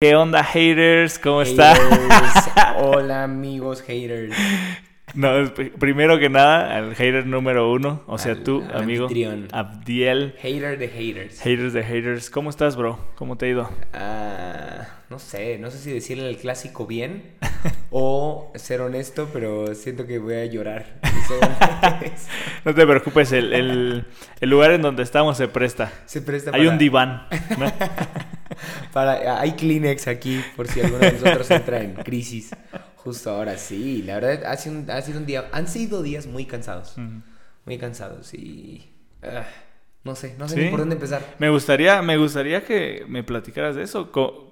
¿Qué onda, haters? ¿Cómo están? Hola, amigos haters. No, primero que nada, al hater número uno, o sea, Al- tú, al amigo, anfitrión. Abdiel, Hater de haters. haters de haters. ¿Cómo estás, bro? ¿Cómo te ha ido? Ah, no sé, no sé si decirle el clásico bien o ser honesto, pero siento que voy a llorar. Sinceramente. No te preocupes, el, el- el lugar en donde estamos se presta. Se presta Hay para- un diván. ¿no? para- hay Kleenex aquí por si alguno de nosotros entra en crisis. Justo ahora sí, la verdad ha sido un, ha sido un día, han sido días muy cansados, muy cansados y ah, no sé, no sé ¿Sí? ni por dónde empezar. Me gustaría, me gustaría que me platicaras de eso. Co-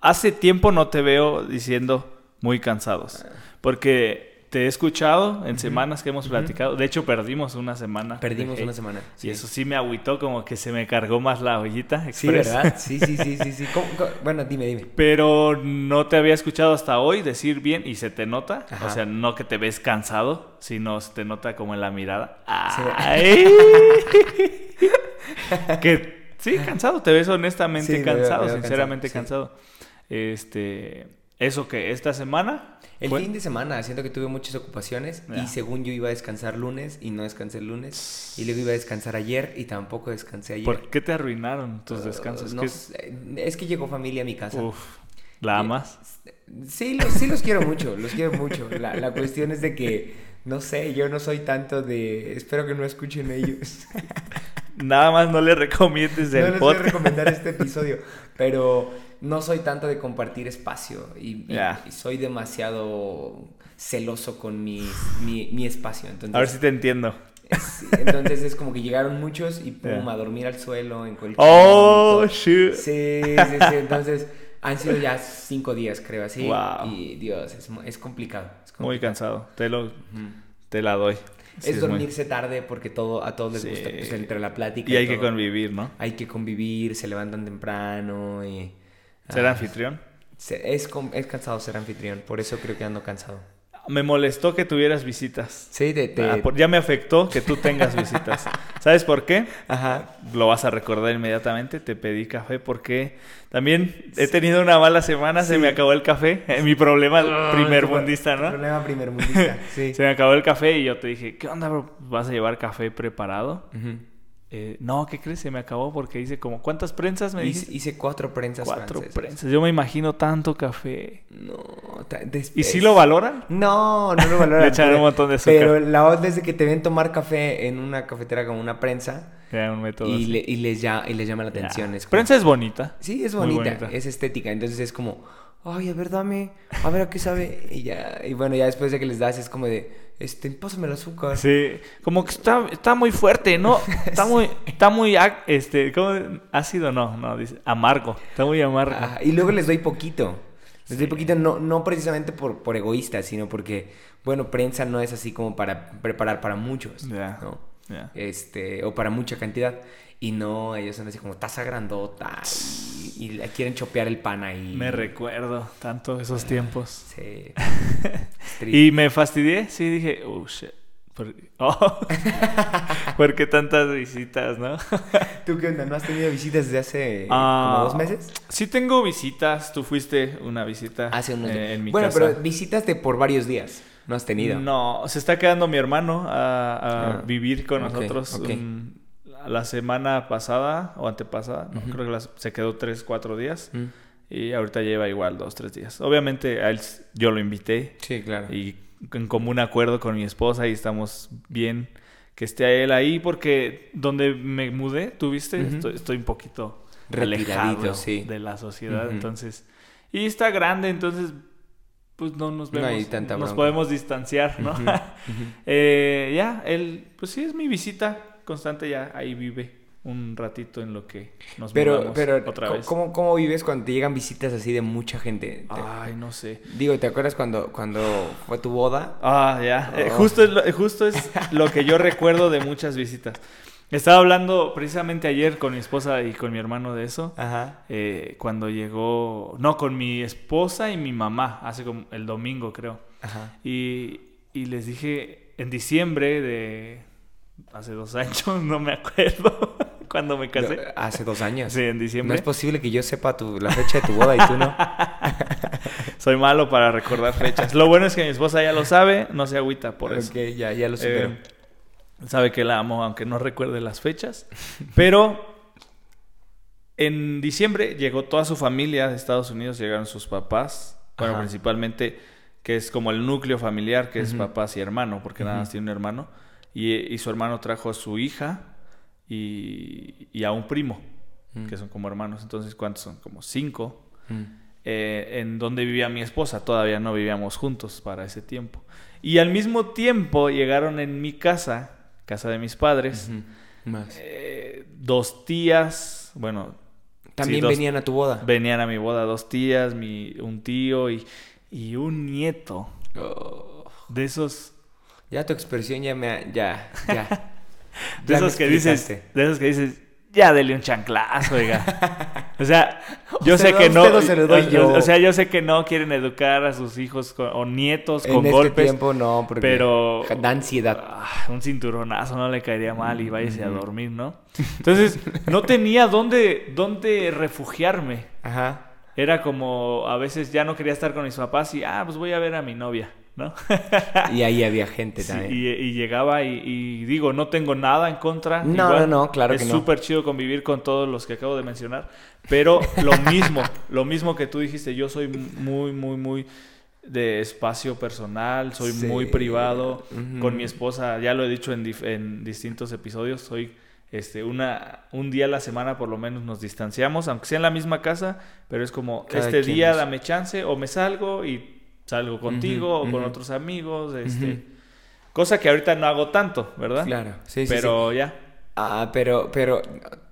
Hace tiempo no te veo diciendo muy cansados, porque te he escuchado en semanas que hemos platicado. De hecho, perdimos una semana. Perdimos una semana. Y eso sí me agüitó, como que se me cargó más la ollita Sí, express. ¿verdad? Sí, sí, sí, sí, sí. ¿Cómo- cómo? Bueno, dime, dime. Pero no te había escuchado hasta hoy decir bien y se te nota. Ajá. O sea, no que te ves cansado, sino se te nota como en la mirada. Sí. ¡Ay! que sí, cansado, te ves honestamente Sí, veo- cansado, veo sinceramente cansado, cansado. Este, eso que esta semana El fue- fin de semana, siento que tuve muchas ocupaciones y según yo iba a descansar lunes y no descansé el lunes y luego iba a descansar ayer y tampoco descansé ayer. ¿Por qué te arruinaron tus Uh, descansos? no ¿Qué- sé, es que llegó familia a mi casa. Uf, ¿la Y- amas? Sí, los, sí los quiero mucho, los quiero mucho. La, la cuestión es de que, no sé, yo no soy tanto de... Espero que no escuchen ellos. Nada más no le recomiendes no el les voy a podcast. recomendar este episodio, pero no soy tanto de compartir espacio y, y- Ya. y soy demasiado celoso con mi, mi, mi espacio. Entonces, A ver si te entiendo. es, entonces es como que llegaron muchos y pum, a dormir al suelo en cualquier Oh, momento. shoot. Sí, sí, sí. Entonces han sido ya cinco días, creo así. Wow. Y Dios, es, es complicado. es Muy cansado. Te lo, te la doy. Sí, es muy- dormirse tarde porque todo, a todos les Sí. gusta pues, entre la plática. Y hay que convivir, ¿no? Hay que convivir, se levantan temprano y... Ser ah, anfitrión. se- es, es cansado ser anfitrión, por eso creo que ando cansado. Me molestó que tuvieras visitas. Sí, te... te- Ah, por- ya me afectó que tú tengas visitas. ¿Sabes por qué? Ajá. Lo vas a recordar inmediatamente. Te pedí café porque también he tenido una mala semana. Se Sí. me acabó el café. Mi problema Ah, primer tu- mundista, tu ¿no? Problema primer mundista, sí. Se me acabó el café y yo te dije, ¿qué onda, bro? ¿Vas a llevar café preparado? Ujú. Eh, no, ¿qué crees? Se me acabó porque hice como... ¿Cuántas prensas me Hice, hice cuatro prensas Cuatro francesas. prensas. Yo me imagino tanto café. No, ¿Y si lo valoran? No, no lo valoran. Le echaron un montón de azúcar. Pero la onda es de que te ven tomar café en una cafetera como una prensa un método y, le- y les ya, y les llama la atención. Es como- Prensa es bonita. Sí, es bonita. es estética. Entonces es como, ay, a ver, dame, a ver a qué sabe. Y ya, y bueno, ya después de que les das es como de, este, pásame el azúcar. Sí, como que está, está muy fuerte, ¿no? Está muy, está muy, este, ¿cómo? Ácido, no, no, dice, amargo. Está muy amargo. Ajá, y luego les doy poquito. Les doy poquito, no, no precisamente por, por egoísta, sino porque, bueno, prensa no es así como para preparar para muchos, Ya. ¿no? Este, o para mucha cantidad. Y no, ellos son así como taza grandota y, quieren chopear el pan ahí. Me recuerdo tanto esos tiempos. Sí. Y me fastidié, sí, dije, oh, shit. ¿Por, oh, ¿por qué tantas visitas, no? ¿Tú qué onda? ¿No has tenido visitas desde hace Ah, como dos meses? Sí tengo visitas, tú fuiste una visita Hace unos eh, días. en mi bueno, casa. pero visitas de por varios días. No has tenido. No, se está quedando mi hermano a, a Ah, vivir con ok, nosotros ok. un- la semana pasada o antepasada. no, Ujú. Creo que las- se quedó tres, cuatro días. Mm. Y ahorita lleva igual dos, tres días. Obviamente a él yo lo invité Sí, claro. y en común acuerdo con mi esposa y estamos bien que esté él ahí porque donde me mudé, tú viste, Ujú. estoy, estoy un poquito Retiradito, alejado sí. de la sociedad. Entonces, y está grande, entonces pues no nos No vemos, hay tanta nos podemos distanciar, ¿no? Eh, ya, él, pues sí, es mi visita constante, ya ahí vive un ratito en lo que nos Pero, pero otra ¿cómo- vez. ¿cómo, ¿cómo vives cuando te llegan visitas así de mucha gente? Te- Ay, no sé. Digo, ¿te acuerdas cuando, cuando fue tu boda? Ah, ya. Eh, Oh. justo, es lo, justo es lo que yo recuerdo de muchas visitas. Estaba hablando precisamente ayer con mi esposa y con mi hermano de eso. Ajá. eh, cuando llegó, no, con mi esposa y mi mamá, hace como el domingo creo. Ajá. Y, y les dije, en diciembre de hace dos años, no me acuerdo. cuando me casé. No, hace dos años. Sí, en No diciembre. es posible que yo sepa tu, la fecha de tu boda y tú no. Soy malo para recordar fechas. Lo bueno es que mi esposa ya lo sabe, no se agüita por eso. Ok, ya, ya lo supero. Eh, sabe que la amo, aunque no recuerde las fechas. Pero en diciembre llegó toda su familia de Estados Unidos, llegaron sus papás. Bueno, Ajá. principalmente, que es como el núcleo familiar, que es papás y hermano, porque nada más tiene un hermano. Y, y su hermano trajo a su hija y, y a un primo, Mm. que son como hermanos. Entonces, ¿cuántos son? Como cinco. Mm. eh, en donde vivía mi esposa. Todavía no vivíamos juntos para ese tiempo. Y al mismo tiempo llegaron en mi casa, casa de mis padres, Ujú. Más. eh, dos tías, bueno, También sí, dos- venían a tu boda. venían a mi boda dos tías, mi, un tío y, y un nieto. Oh. De esos, Ya tu expresión ya me ha- ya, ya. de esos que dices, de esos que dices, ya dele un chanclazo, oiga. O sea, yo sé que no. o yo. O sea, yo sé que no quieren educar a sus hijos con- o nietos En con este golpes. tiempo no, porque pero- da ansiedad. Ah, un cinturonazo no le caería mal y váyase a dormir, ¿no? Entonces, no tenía dónde, dónde refugiarme. Ajá. Era como, a veces ya no quería estar con mis papás y, ah, pues voy a ver a mi novia, ¿no? Y ahí había gente Sí, también. y, y llegaba y, y digo, no tengo nada en contra. No, no, no, claro es que no. súper chido convivir con todos los que acabo de mencionar, pero lo mismo, lo mismo que tú dijiste, yo soy muy, muy, muy de espacio personal, soy Sí. muy privado. Con mi esposa, ya lo he dicho en, distintos episodios, soy este una un día a la semana por lo menos nos distanciamos, aunque sea en la misma casa, pero es como Cada este día es- dame chance o me salgo y salgo contigo o con otros amigos, este, Ujú. cosa que ahorita no hago tanto, ¿verdad? Claro, sí, sí, sí. pero ya. Ah, pero, pero,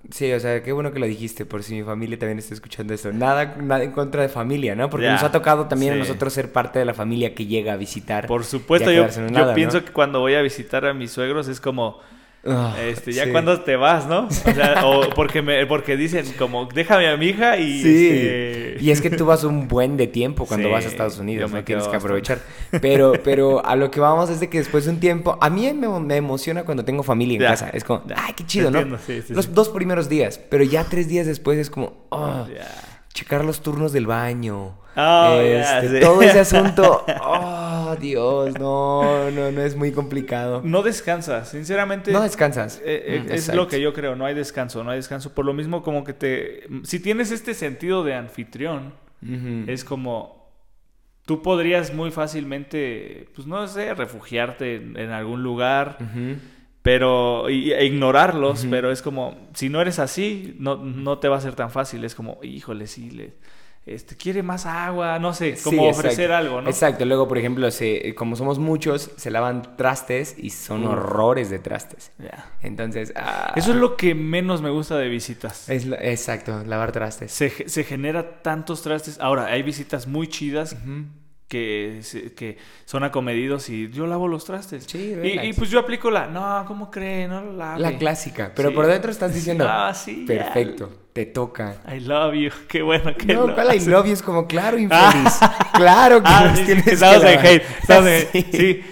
sí, o sea, qué bueno que lo dijiste, por si mi familia también está escuchando esto. Nada, nada en contra de familia, ¿no? Porque Ya, nos ha tocado también a nosotros ser parte de la familia que llega a visitar. Por supuesto, yo, yo pienso que cuando voy a visitar a mis suegros es como, Ah, este, ya sí. cuando te vas, ¿no? O sea, o porque me, porque dicen como, déjame a mi hija y Sí. este, Y es que tú vas un buen de tiempo cuando Sí, vas a Estados Unidos, ¿no? Tienes que aprovechar. Pero, pero a lo que vamos es de que después de un tiempo, a mí me, me emociona cuando tengo familia en Ya, casa. Es como, ay, qué chido, ¿no? Entiendo, sí, sí, los dos primeros días, pero ya tres días después es como, oh, Ya. Checar los turnos del baño. Oh, este, sí. Todo ese asunto, oh, Dios, no, no, no es muy complicado. No descansas, sinceramente. No descansas. eh, eh, Mm, es lo que yo creo, no hay descanso, no hay descanso. Por lo mismo como que te... Si tienes este sentido de anfitrión, es como... Tú podrías muy fácilmente, pues no sé, refugiarte en, en algún lugar. Pero... Y, e ignorarlos, pero es como... Si no eres así, no, no te va a ser tan fácil. Es como, híjole, sí, le... Este, quiere más agua, no sé, como ofrecer algo, ¿no? Exacto, luego, por ejemplo, se, como somos muchos, se lavan trastes y son Uf. horrores de trastes. Entonces, ah, Eso es lo que menos me gusta de visitas. es lo- exacto, lavar trastes. Se, se genera tantos trastes. Ahora, hay visitas muy chidas. Que, que son acomedidos y yo lavo los trastes. Sí, y, y, pues yo aplico la, no, ¿cómo cree? No lo lave. La clásica, pero Sí. por dentro estás diciendo, Ah, sí, perfecto, te toca. I love you. Qué bueno que No, ¿cuál I love you? Es como, claro, infeliz. Claro que Ah, sí, tienes que en hate. Sí. Sí.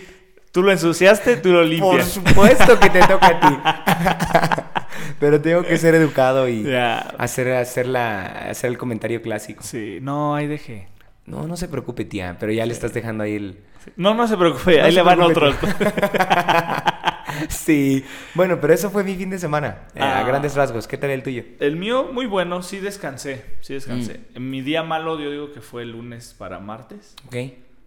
Tú lo ensuciaste, tú lo Por limpias. supuesto que te toca a ti. Pero tengo que ser educado y hacer, hacer, la, hacer el comentario clásico. Sí, no, ahí dejé. No, no se preocupe, tía, pero ya le estás dejando ahí el... No, no se preocupe, No ahí se le van otros. sí. Bueno, pero eso fue mi fin de semana, eh, a Ah. grandes rasgos. ¿Qué tal el tuyo? El mío, muy bueno, sí descansé, sí descansé. Mm. En mi día malo, yo digo que fue el lunes para martes. Ok.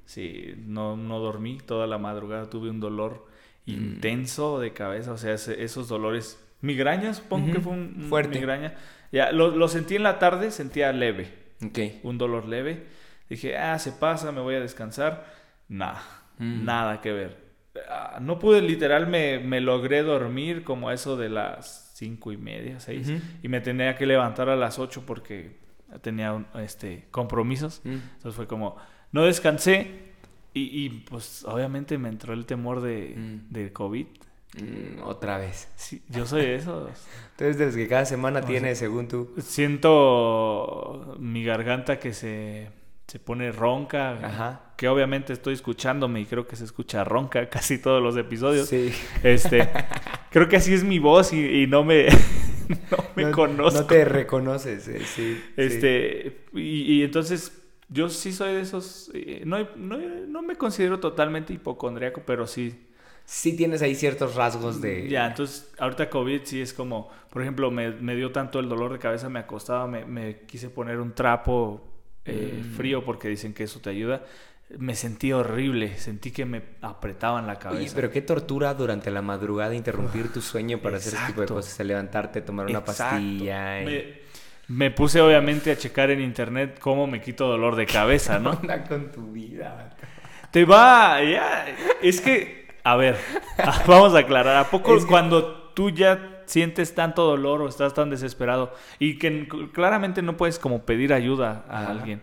Sí, no, no dormí toda la madrugada, tuve un dolor Mm. intenso de cabeza, o sea, esos dolores, migrañas, supongo que fue un, un fuerte. migraña. Ya, lo, lo sentí en la tarde, sentía leve, Ok. un dolor leve. Dije, ah, se pasa, me voy a descansar. Nada, Mm. nada que ver. Ah, No pude, literal, me, me logré dormir como eso de las cinco y media, seis. Y me tenía que levantar a las ocho porque tenía un- este, compromisos. Mm. Entonces fue como, no descansé y, y, pues obviamente me entró el temor de, Mm. de COVID. Mm, otra vez. Sí, yo soy de esos. Tú eres de los que cada semana O tienes, según tú. Siento mi garganta que se, se pone ronca. Ajá. Que obviamente estoy escuchándome y creo que se escucha ronca casi todos los episodios. Sí. Este, creo que así es mi voz y, y no me no me conozco. No te reconoces, eh, sí. Este, Y, y entonces yo sí soy de esos, eh, no, no, no me considero totalmente hipocondriaco, pero sí. Sí tienes ahí ciertos rasgos de... Ya, entonces ahorita COVID sí es como, por ejemplo, me, me dio tanto el dolor de cabeza, me acostaba, me, me quise poner un trapo eh, Mm. frío porque dicen que eso te ayuda. Me sentí horrible, sentí que me apretaban la cabeza. Oye, pero qué tortura durante la madrugada interrumpir tu sueño para hacer este tipo de cosas, levantarte, tomar una Exacto. pastilla. y- Me, me puse obviamente a checar en internet cómo me quito dolor de cabeza, ¿Qué ¿no? onda con tu vida? Te va, ya, es que, a ver, vamos a aclarar, ¿a poco Es que- cuando tú ya sientes tanto dolor o estás tan desesperado y que claramente no puedes como pedir ayuda a Ajá. alguien,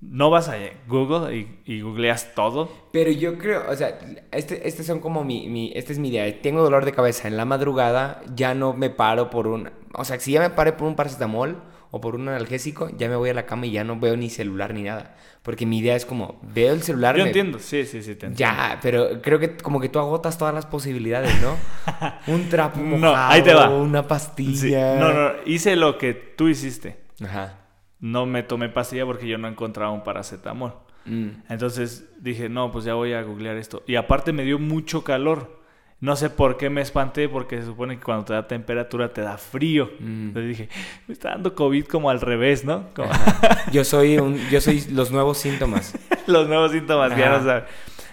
no vas a Google y, y googleas todo? Pero yo creo, o sea, este, este son como mi, mi, esta es mi idea. Tengo dolor de cabeza en la madrugada, ya no me paro por un, o sea, si ya me paré por un paracetamol o por un analgésico, ya me voy a la cama y ya no veo ni celular ni nada. Porque mi idea es como, veo el celular. Yo me- entiendo, sí, sí, sí, te entiendo. Ya, pero creo que como que tú agotas todas las posibilidades, ¿no? Un trapo No, mojado, ahí te va. una Sí, pastilla. No, no, hice lo que tú hiciste. Ajá. No me tomé pastilla porque yo no encontraba un paracetamol. Mm. Entonces dije, no, pues ya voy a googlear esto. Y aparte me dio mucho calor. No sé por qué me espanté, porque se supone que cuando te da temperatura te da frío. Mm. Entonces dije, me está dando COVID como al revés, ¿no? Como. Yo soy un, yo soy los nuevos síntomas. los nuevos síntomas ya no saben.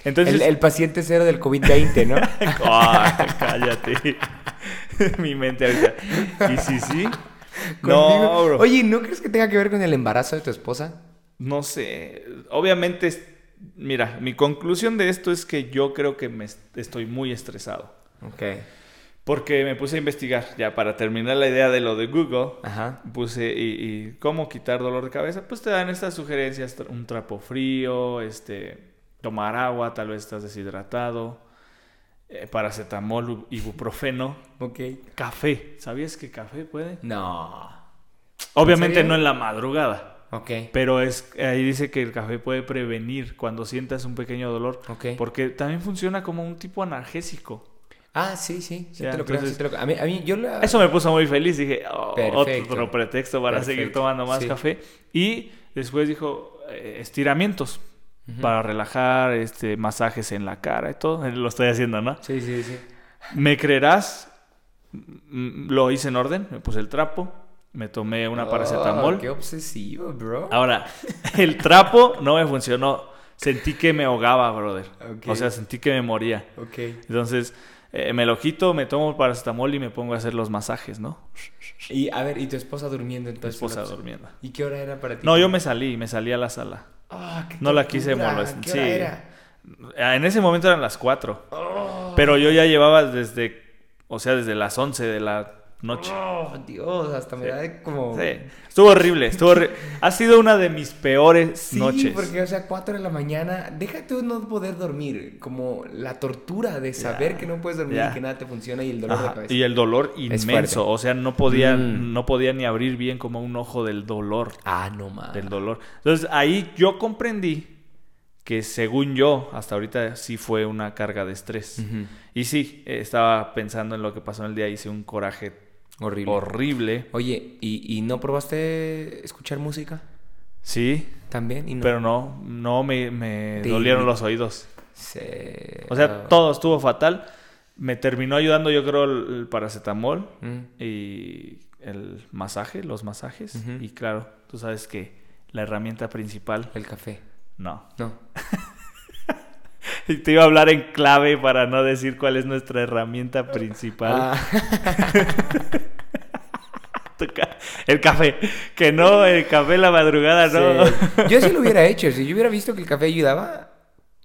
Entonces, El, el paciente cero del COVID-20, ¿no? Ay, cállate. Mi mente ahorita. ¿Y sí, sí? No, bro. Oye, ¿no crees que tenga que ver con el embarazo de tu esposa? No sé. Obviamente, mira, mi conclusión de esto es que yo creo que me est- estoy muy estresado. Ok. Porque me puse a investigar, ya para terminar la idea de lo de Google, Ajá. puse y, y cómo quitar dolor de cabeza, pues te dan estas sugerencias, un trapo frío, este, tomar agua, tal vez estás deshidratado, eh, paracetamol, ibuprofeno, Ok. café. ¿Sabías que café puede? No. Obviamente no en la madrugada, Pero es ahí dice que el café puede prevenir cuando sientas un pequeño dolor, porque también funciona como un tipo analgésico. Ah, sí, sí. Sí Ya, te lo creo, sí entonces- te lo creo. A mí, a mí yo la... Eso me puso muy feliz. Dije, "Oh, Perfecto. otro pretexto para seguir tomando más Sí. café. Y después dijo, eh, estiramientos para relajar, este, masajes en la cara y todo. Lo estoy haciendo, ¿no? Sí, sí, sí. ¿Me creerás? Mm, Lo hice en orden. Me puse el trapo. Me tomé una Oh, paracetamol. qué obsesivo, bro. Ahora, el trapo no me funcionó. Sentí que me ahogaba, brother. O sea, sentí que me moría. Ok. Entonces, eh, me lo quito, me tomo paracetamol y me pongo a hacer los masajes, ¿no? Y a ver, ¿y tu esposa durmiendo Mi entonces? esposa Lapso? durmiendo. ¿Y qué hora era para ti? No, yo me salí, me salí a la sala. Ah, qué No la quise molestar. ¿Qué Sí. hora era? Ah, En ese momento eran las 4. Oh. Pero yo ya llevaba desde, o sea, desde las 11 de la noche. Oh, Dios, hasta me Sí. da de como... Sí. Estuvo horrible, estuvo horri- Ha sido una de mis peores Sí, noches. porque, o sea, 4 de la mañana, déjate no poder dormir, como la tortura de saber que no puedes dormir y que nada te funciona y el dolor de Ajá, cabeza. Y el dolor inmenso, o sea, no podía, Mm. no podía ni abrir bien como un ojo del dolor, Ah, no más. del dolor. Entonces ahí yo comprendí que según yo, hasta ahorita sí fue una carga de estrés. Y sí, estaba pensando en lo que pasó en el día, hice un coraje Horrible. horrible. Oye, ¿y, ¿y no probaste escuchar música Sí, también? Y no. pero no, no me, me dolieron los oídos. Se- O sea, ah, todo estuvo fatal. Me terminó ayudando, yo creo, el, paracetamol mm. y el masaje, los masajes. Y claro, tú sabes que la herramienta principal, El café. no. No. Y te iba a hablar en clave para no decir cuál es nuestra herramienta principal. Ah, El café. Que no, el café en la madrugada, no. sí. Yo sí lo hubiera hecho. Si yo hubiera visto que el café ayudaba.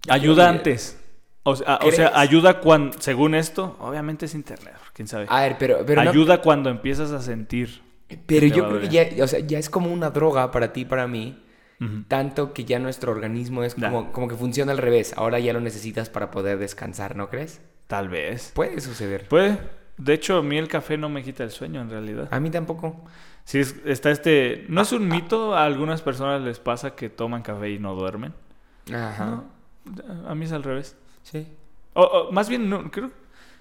Ayuda antes. O sea, o sea, ¿Crees? ayuda cuando, según esto, obviamente es internet, quién sabe. A ver, pero, pero no- ayuda cuando empiezas a sentir. Pero yo creo que ya, o sea, ya es como una droga para ti, para mí. Tanto que ya nuestro organismo es como, como que funciona al revés. Ahora ya lo necesitas para poder descansar, ¿no crees? Tal vez. Puede suceder. Puede. De hecho, a mí el café no me quita el sueño, en realidad. A mí tampoco. Sí, es- está este... ¿No es un mito? A algunas personas les pasa que toman café y no duermen. Ajá. No, a mí es al revés. Sí. O- o, más bien, no, creo...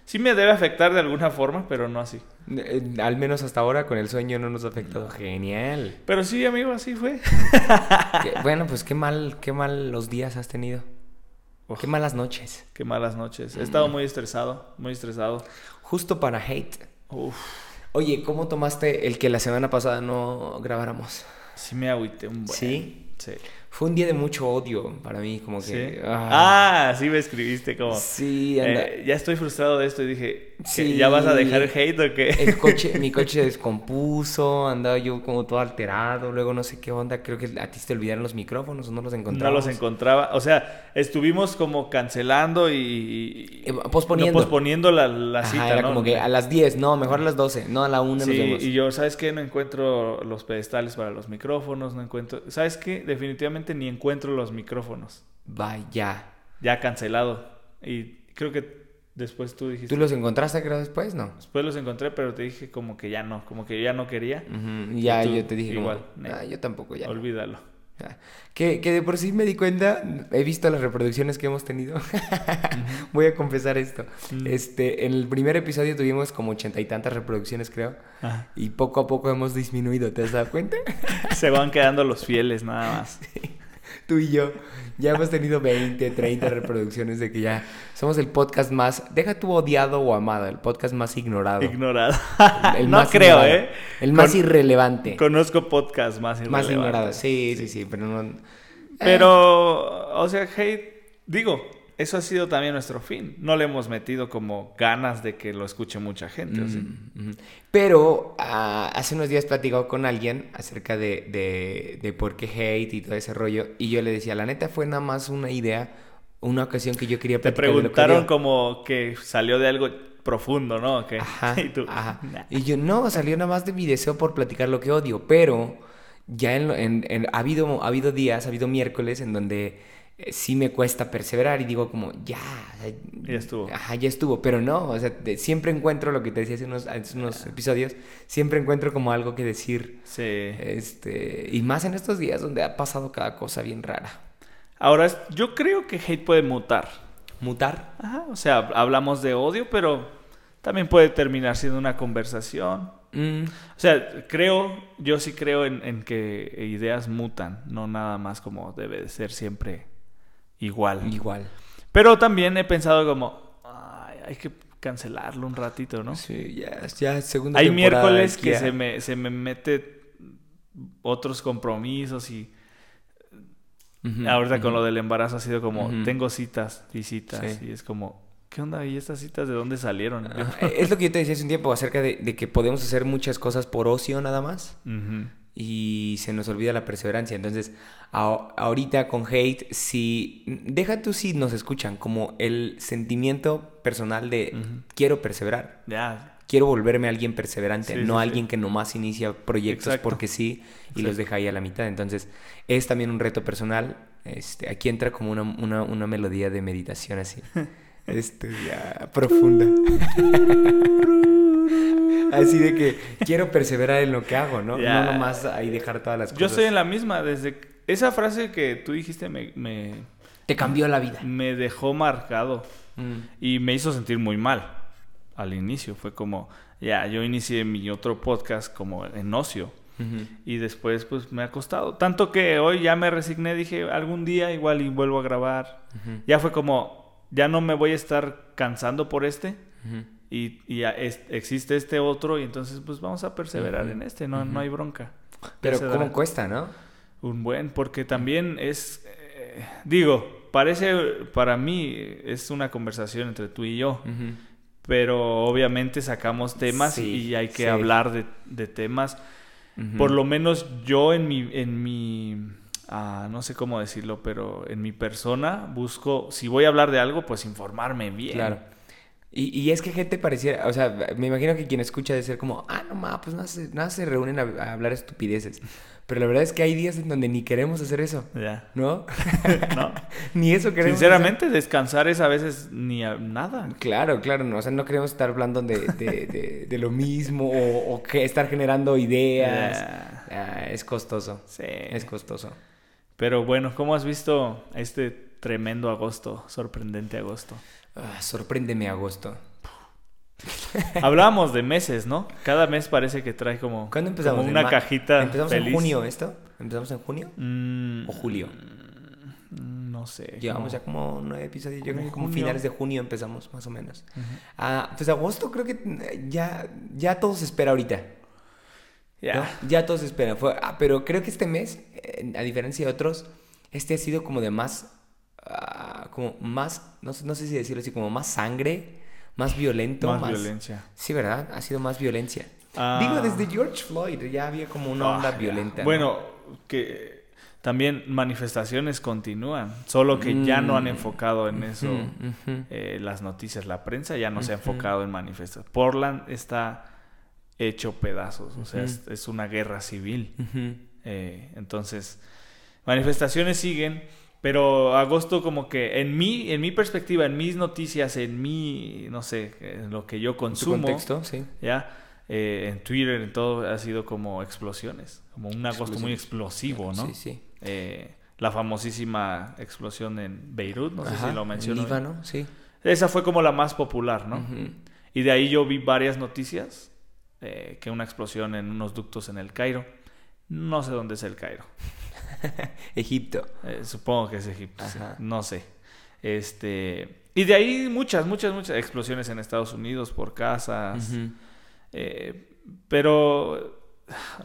Sí me debe afectar de alguna forma, pero no así. Eh, al menos hasta ahora con el sueño no nos ha afectado. Genial. Pero sí, amigo, así fue. Qué- bueno, pues qué mal, qué mal los días has tenido. Qué malas noches. Qué malas noches. He estado muy estresado, muy estresado. Justo para hate. Uf, Oye, ¿cómo tomaste el que la semana pasada no grabáramos? sí me agüité un buen. ¿Sí? Sí. Fue un día de mucho odio para mí, como Sí. que... ah, Ah, sí me escribiste como. sí, anda. eh, ya estoy frustrado de esto y dije, ¿qué, Sí. ¿ya vas a dejar hate o qué? El coche, mi coche se descompuso, andaba yo como todo alterado, luego no sé qué onda, creo que a ti te olvidaron los micrófonos o no los No encontramos. los encontraba. O sea, estuvimos como cancelando y. y- Eh, posponiendo. no, posponiendo la, la Ajá, cita, era ¿no? como que a las 10, no, mejor a las 12, no a la 1 nos Sí, vemos. y yo, ¿sabes qué? No encuentro los pedestales para los micrófonos, no encuentro... ¿Sabes qué? Definitivamente ni encuentro los micrófonos. Vaya. Ya cancelado. Y creo que después tú dijiste... ¿Tú los encontraste creo después? No. Después los encontré, pero te dije como que ya no, como que ya no quería. Y ya tú, yo te dije igual. "Ah, yo tampoco ya. no". Olvídalo. Que, que de por sí me di cuenta, he visto las reproducciones que hemos tenido. Voy a confesar esto. Mm. Este, en el primer episodio tuvimos como ochenta y tantas reproducciones, creo. Ajá. Y poco a poco hemos disminuido, ¿te has dado cuenta? Se van quedando los fieles nada más. Tú y yo ya hemos tenido 20, 30 reproducciones de que ya somos el podcast más, deja tu odiado o amado, el podcast más ignorado. Ignorado. El no más creo, ignorado. ¿eh? El más Con- irrelevante. Conozco podcasts más más irrelevantes. ignorado. Sí, sí, sí, pero no. Pero, o sea, hate, digo, eso ha sido también nuestro fin. No le hemos metido como ganas de que lo escuche mucha gente. Mm, ujú. Pero ah, hace unos días platicado con alguien acerca de, de, de por qué hate y todo ese rollo. Y yo le decía, la neta fue nada más una idea, una ocasión que yo quería Te que preguntaron odio. como que salió de algo profundo, ¿no? Ajá, y tú, ajá. "Nah". Y yo, no, salió nada más de mi deseo por platicar lo que odio, pero ya en, en- en- ha, habido, ha habido días, ha habido miércoles en donde sí me cuesta perseverar y digo como, ya, Ya estuvo. Ajá, ya estuvo, pero no, o sea, siempre encuentro lo que te decía hace unos, hace unos episodios, siempre encuentro como algo que decir, Sí. este, y más en estos días donde ha pasado cada cosa bien rara. Ahora, yo creo que hate puede mutar. Mutar. Ajá, o sea, hablamos de odio, pero también puede terminar siendo una conversación. Mm, O sea, creo, yo sí creo en, en que ideas mutan, no nada más como debe de ser siempre igual. igual. Pero también he pensado como, "Ay, hay que cancelarlo un ratito, ¿no? Sí, ya, ya segunda Hay temporada miércoles que se me, se me mete otros compromisos y ahorita con lo del embarazo ha sido como, tengo citas y citas Sí. y es como, ¿qué onda? ¿Y estas citas de dónde salieron? Ajá, Es lo que yo te decía hace un tiempo acerca de, de que podemos hacer muchas cosas por ocio nada más. Y se nos olvida la perseverancia. Entonces, a- ahorita con hate, si deja tú si nos escuchan como el sentimiento personal de quiero perseverar, Ya, quiero volverme alguien perseverante, Sí, no sí, alguien sí. que nomás inicia proyectos Exacto. porque sí y los deja ahí a la mitad. Entonces, es también un reto personal. Este, aquí entra como una, una, una melodía de meditación así. Este, ya, profunda. Así de que quiero perseverar en lo que hago, ¿no? Ya. No nomás ahí dejar todas las cosas. yo estoy en la misma, desde esa frase que tú dijiste me, me, Te cambió la vida. me dejó marcado Mm. y me hizo sentir muy mal al inicio. Fue como, ya, yo inicié mi otro podcast como en ocio. Y después, pues me ha costado. Tanto que hoy ya me resigné, dije, algún día igual y vuelvo a grabar. Ya fue como, ya no me voy a estar cansando por este. Ujú. Y, y es- existe este otro. Y entonces, pues vamos a perseverar en este. No, no hay bronca. Pero ¿cómo dará. cuesta, no? Un buen, porque también es. eh, digo, parece para mí es una conversación entre tú y yo. Pero obviamente sacamos temas Sí, y hay que sí. hablar de, de temas. Por lo menos yo en mi, en mi ah, no sé cómo decirlo, pero en mi persona busco, si voy a hablar de algo, pues informarme bien. Claro. Y, y es que gente pareciera, o sea, me imagino que quien escucha debe ser como, ah, no ma, pues nada, se, nada se reúnen a, a hablar estupideces. Pero la verdad es que hay días en donde ni queremos hacer eso, Ya. ¿no? ¿No? ni eso queremos Sinceramente, descansar es a veces ni a- nada. hacer. Claro, claro, no, o sea, no queremos estar hablando de, de, de- de lo mismo o, o que estar generando ideas. Ya. Ah, es costoso, Sí. es costoso. Pero bueno, ¿cómo has visto este tremendo agosto, sorprendente agosto? Ah, sorpréndeme agosto. Hablábamos de meses, ¿no? Cada mes parece que trae como, ¿Cuándo empezamos? como ¿En una cajita ¿Empezamos feliz. en junio esto? ¿Empezamos en junio? Mm, ¿O julio? mm, No sé. Llevamos como- ya como nueve episodios. Yo creo que como junio. finales de junio empezamos, más o menos. Ah, pues agosto creo que eh, ya, ya todo se espera ahorita. Ya. ¿no? Ya todo se espera. Fue, ah, pero creo que este mes, eh, a diferencia de otros, este ha sido como de más, como más, no, sé- no sé si decirlo así, como más sangre, más violento. Más Más, violencia. Sí, ¿verdad? Ha sido más violencia. Ah. Digo, desde George Floyd ya había como una onda Ah, violenta. ¿no? Bueno, que también manifestaciones continúan, solo que ya no han Mm. enfocado en eso eh, las noticias, la prensa ya no se ha enfocado en manifestaciones. Portland está hecho pedazos, o sea, es, es una guerra civil. Eh, entonces, manifestaciones siguen, pero agosto como que en mi, en mi perspectiva, en mis noticias, en mi, no sé, en lo que yo ¿En tu consumo, contexto? Sí. ya eh, en Twitter, en todo, ha sido como explosiones, como un agosto muy explosivo, ¿no? Sí, sí. Eh, la famosísima explosión en Beirut, no sé Ajá, si lo en menciono. Líbano, sí. Esa fue como la más popular, ¿no? Y de ahí yo vi varias noticias, eh, que una explosión en unos ductos en el Cairo. No sé dónde es el Cairo. Egipto. Eh, supongo que es Egipto, sí, no sé. Este, y de ahí muchas, muchas, muchas explosiones en Estados Unidos por casas. Eh, pero,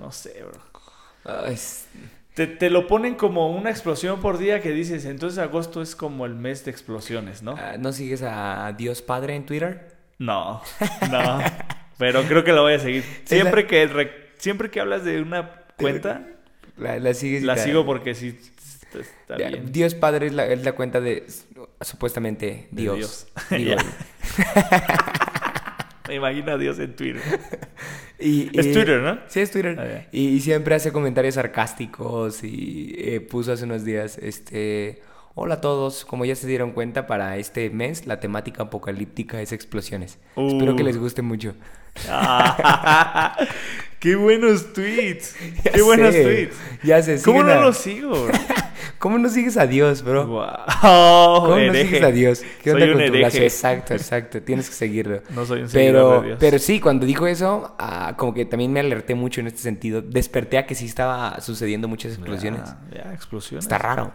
no sé, bro. Es- Te, te lo ponen como una explosión por día que dices, entonces agosto es como el mes de explosiones, ¿no? ah, ¿No sigues a Dios Padre en Twitter? No, no. Pero creo que lo voy a seguir. Siempre la- que re- siempre que hablas de una cuenta, La, la sigues y la sigo porque sí está- bien. Dios Padre es la, es la cuenta de supuestamente De Dios. Dios. Me imagino a Dios en Twitter. y- Es Twitter, ¿no? Sí, es Twitter. Ah, y siempre hace comentarios sarcásticos y eh, puso hace unos días, este... Hola a todos, como ya se dieron cuenta, para este mes la temática apocalíptica es explosiones. Espero Uh. que les guste mucho. Ah, ¡Qué buenos tweets! Ya ¡Qué buenos tweets! Ya sé, ¿Cómo no a- los sigo? ¿Cómo no sigues a Dios, bro? Guau. ¿Cómo no sigues a Dios? ¿Qué Soy onda un con tu? Exacto, exacto. Tienes que seguirlo. No soy un Pero, de Dios. pero sí, cuando dijo eso, ah, como que también me alerté mucho en este sentido. Desperté a que sí estaba sucediendo muchas explosiones. Ya, ya, explosiones. Está raro.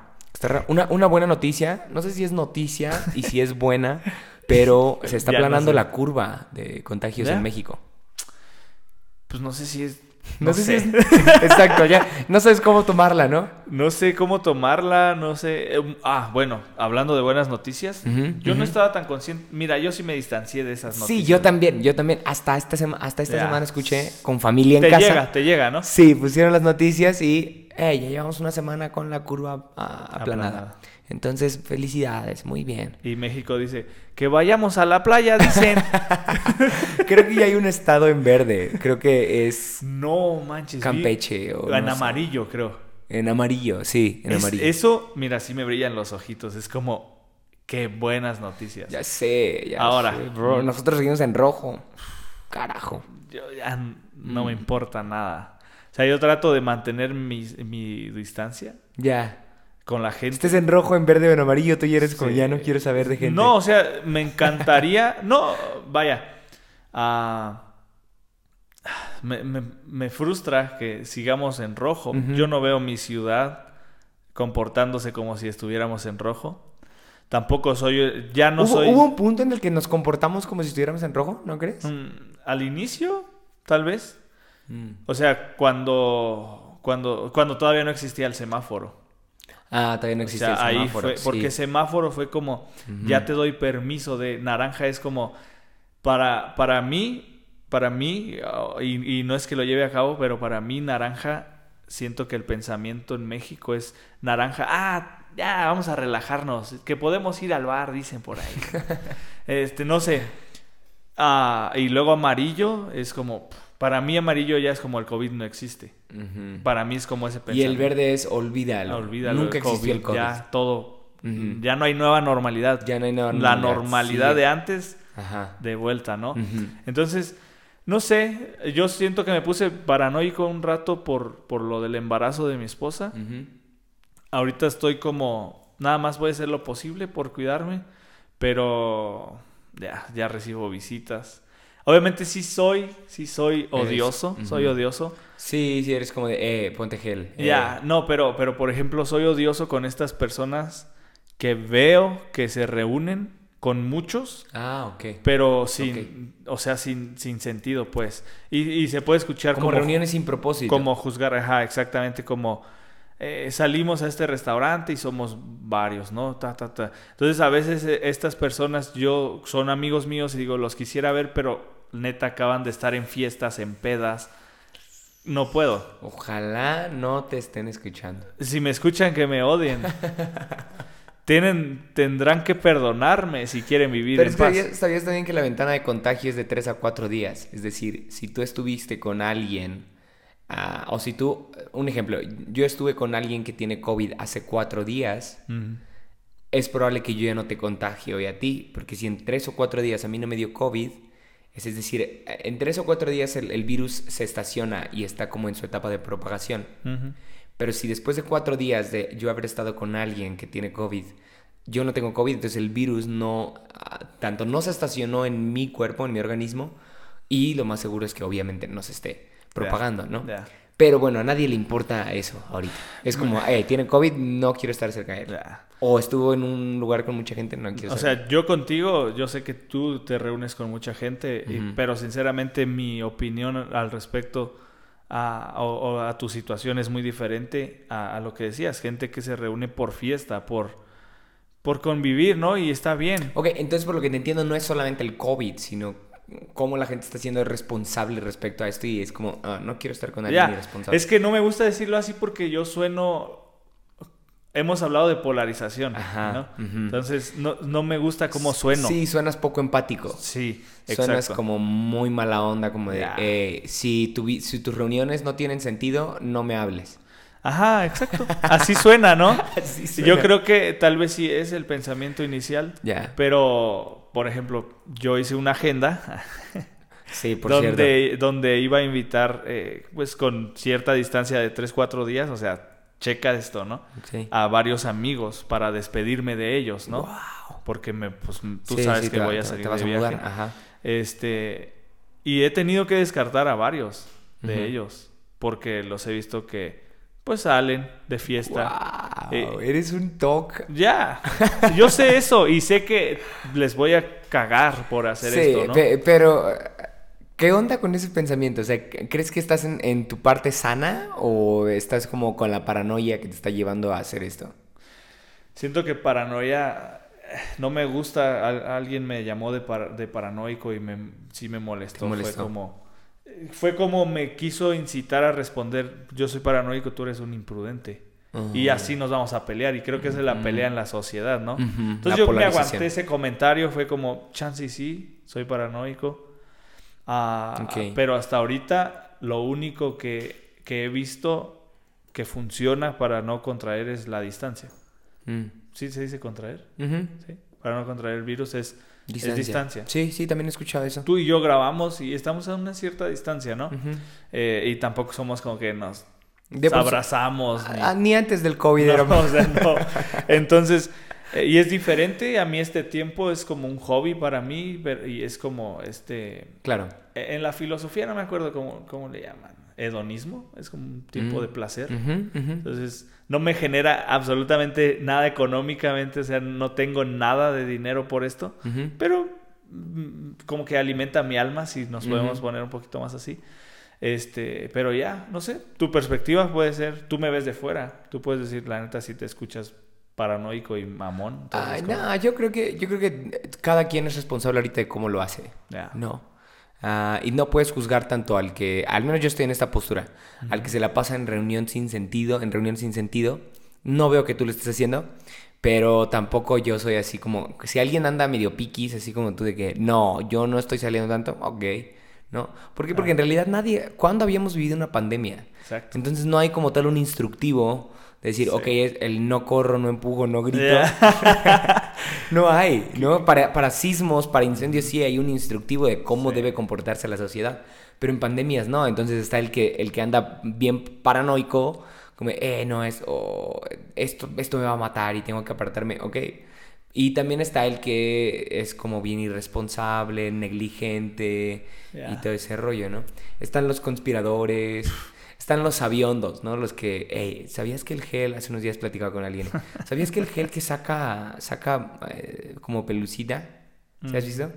Una, una buena noticia, no sé si es noticia y si es buena, pero se está Ya no aplanando sé. la curva de contagios ¿Ya? en México. Pues no sé si es. No, sé, si es... Exacto, ya. No sabes cómo tomarla, ¿no? No sé cómo tomarla, no sé. eh, Ah, bueno, hablando de buenas noticias, yo no estaba tan consciente. Mira, yo sí me distancié de esas noticias. Sí, yo también, yo también. Hasta esta, sema- hasta esta Ya. semana escuché con familia en Te casa. llega, te llega, ¿no? Sí, pusieron las noticias y hey, ya llevamos una semana con la curva ah, aplanada. Aplanada. Entonces, felicidades, muy bien. Y México dice que vayamos a la playa, dicen. Creo que ya hay un estado en verde. Creo que es no manches. Campeche o En no sé. amarillo, creo. en amarillo, sí, en Es- amarillo. eso, mira, sí me brillan los ojitos. Es como, qué buenas noticias. Ya sé, ya Ahora. sé, bro. Nosotros seguimos en rojo. Carajo. Yo ya no Mm. me importa nada. Sea, yo trato de mantener mi, mi distancia Ya. con la gente. Estés en rojo, en verde o en amarillo, tú ya eres como ya no quiero saber de gente. No, o sea, me encantaría. no, vaya. ah, me, me- me frustra que sigamos en rojo. Yo no veo mi ciudad comportándose como si estuviéramos en rojo. Tampoco soy. Ya no ¿Hubo, soy. hubo un punto en el que nos comportamos como si estuviéramos en rojo, ¿no crees? mm, al inicio, tal vez. Mm. O sea, cuando, cuando, cuando todavía no existía el semáforo. Ah, todavía no O existía sea, el ahí semáforo, fue, sí. porque semáforo fue como, ya te doy permiso de naranja, es como, para, para mí, para mí, uh, y, y no es que lo lleve a cabo, pero para mí naranja, siento que el pensamiento en México es naranja, ah, ya, vamos a relajarnos, que podemos ir al bar, dicen por ahí. este, no sé. Ah, y luego amarillo es como, para mí amarillo ya es como el COVID no existe. Para mí es como ese Y pensamiento. el verde es olvídalo. Ah, olvídalo, Nunca el existió el COVID. Ya todo, ya no hay nueva normalidad. Ya no hay nueva La normalidad, normalidad sigue. de antes, Ajá. de vuelta, ¿no? Entonces, no sé, yo siento que me puse paranoico un rato por, por lo del embarazo de mi esposa. Ahorita estoy como, nada más voy a hacer lo posible por cuidarme, pero ya, ya recibo visitas. Obviamente sí soy, sí soy odioso, soy odioso. Sí, sí, eres como de, eh, ponte gel. eh. Ya, no, pero, pero por ejemplo soy odioso con estas personas que veo que se reúnen con muchos, Ah, ok. pero sin, o sea, sin, sin sentido, pues. Y, y se puede escuchar Como, como, reuniones sin propósito. como juzgar, ajá, exactamente como eh, salimos a este restaurante y somos varios, ¿no? Ta, ta, ta. Entonces a veces eh, estas personas, yo, son amigos míos y digo, los quisiera ver, pero neta acaban de estar en fiestas, en pedas. No puedo. Ojalá no te estén escuchando. Si me escuchan, que me odien. Tienen, tendrán que perdonarme si quieren vivir Pero en paz. sabías, sabías también que la ventana de contagio es de 3 a 4 días. Es decir, si tú estuviste con alguien, ah, o si tú, un ejemplo, yo estuve con alguien que tiene COVID hace 4 días, es probable que yo ya no te contagio hoy a ti, porque si en 3 o 4 días a mí no me dio COVID, es, es decir, en 3 o 4 días el, el virus se estaciona y está como en su etapa de propagación. Pero si después de cuatro días de yo haber estado con alguien que tiene COVID, yo no tengo COVID, entonces el virus no, ah, tanto no se estacionó en mi cuerpo, en mi organismo, y lo más seguro es que obviamente no se esté propagando, ¿no? Pero bueno, a nadie le importa eso ahorita. Es como, eh, tiene COVID, no quiero estar cerca de él. O estuvo en un lugar con mucha gente, no quiero O sea, yo contigo, yo sé que tú te reúnes con mucha gente, y- Ujú. pero sinceramente mi opinión al respecto a, o- o a tu situación es muy diferente a, a lo que decías. Gente que se reúne por fiesta, por, por convivir, ¿no? Y está bien. Ok, entonces por lo que te entiendo no es solamente el COVID, sino cómo la gente está siendo responsable respecto a esto y es como, ah, no quiero estar con alguien irresponsable. es que no me gusta decirlo así porque yo sueno... Hemos hablado de polarización, Ajá, ¿no? Entonces, no, no me gusta cómo sueno. Sí, suenas poco empático. Sí, Suenas exacto. como muy mala onda, como de, eh, si, tu si tus reuniones no tienen sentido, no me hables. Ajá, exacto. Así suena, ¿no? Así Yo suena. creo que tal vez sí es el pensamiento inicial, Ya, pero, por ejemplo, yo hice una agenda sí, por cierto. donde, donde iba a invitar, eh, pues con cierta distancia de 3, 4 días, o sea, checa esto, ¿no? Sí. A varios amigos para despedirme de ellos, ¿no? Porque me, pues, tú Sí, sabes sí, que te- voy a salir te vas de a viaje. mudar, ajá. Este, y he tenido que descartar a varios de ellos, porque los he visto que, pues, salen de fiesta. Wow, Eh, eres un toc. Ya, yo sé eso y sé que les voy a cagar por hacer Sí, esto, ¿no? pe- pero ¿qué onda con ese pensamiento? O sea, ¿crees que estás en, en tu parte sana o estás como con la paranoia que te está llevando a hacer esto? Siento que paranoia eh, no me gusta. Al- alguien me llamó de, par- de paranoico y me, sí me molestó. Molestó. Fue como eh, fue como me quiso incitar a responder. Yo soy paranoico, tú eres un imprudente. Y Ah. así nos vamos a pelear. Y creo que esa es la pelea en la sociedad, ¿no? Entonces yo me aguanté ese comentario. Fue como, chance y sí, soy paranoico. Ah. Pero hasta ahorita lo único que, que he visto que funciona para no contraer es la distancia. Mm. ¿Sí se dice contraer? Sí. Para no contraer el virus es Distancia. es distancia. Sí, sí, también he escuchado eso. Tú y yo grabamos y estamos a una cierta distancia, ¿no? Eh, y tampoco somos como que nos De abrazamos. ni- ni antes del COVID No, o sea, no. Entonces, eh, y es diferente. A mí este tiempo es como un hobby para mí y es como este... Claro. eh, En la filosofía no me acuerdo cómo, cómo le llaman. Hedonismo. Es como un tipo Mm. de placer. Entonces, no me genera absolutamente nada económicamente, o sea, no tengo nada de dinero por esto, pero mm, como que alimenta mi alma, si nos podemos poner un poquito más así. Este, pero ya, no sé, tu perspectiva puede ser, tú me ves de fuera, tú puedes decir, la neta, si te escuchas paranoico y mamón. entonces Ay, como- no, yo creo que yo creo que cada quien es responsable ahorita de cómo lo hace. No. Ah, y no puedes juzgar tanto al que, al menos yo estoy en esta postura, al que se la pasa en reunión sin sentido, en reunión sin sentido. No veo que tú lo estés haciendo, pero tampoco yo soy así como, si alguien anda medio piquis, así como tú de que, no, yo no estoy saliendo tanto, ok, ¿no? ¿Por qué? Porque en realidad nadie, ¿cuándo habíamos vivido una pandemia? Exacto. Entonces no hay como tal un instructivo decir, Sí. ok, es el no corro, no empujo, no grito. No hay, ¿no? Para, para sismos, para incendios sí hay un instructivo de cómo debe comportarse la sociedad. Pero en pandemias no, entonces está el que, el que anda bien paranoico, como, eh, no es, o esto, esto me va a matar y tengo que apartarme, ok. Y también está el que es como bien irresponsable, negligente y Ya. todo ese rollo, ¿no? Están los conspiradores, están los sabiondos, ¿no? Los que, hey, ¿sabías que el gel, hace unos días platicaba con alguien, ¿sabías que el gel que saca, saca eh, como pelucida? ¿Se has visto?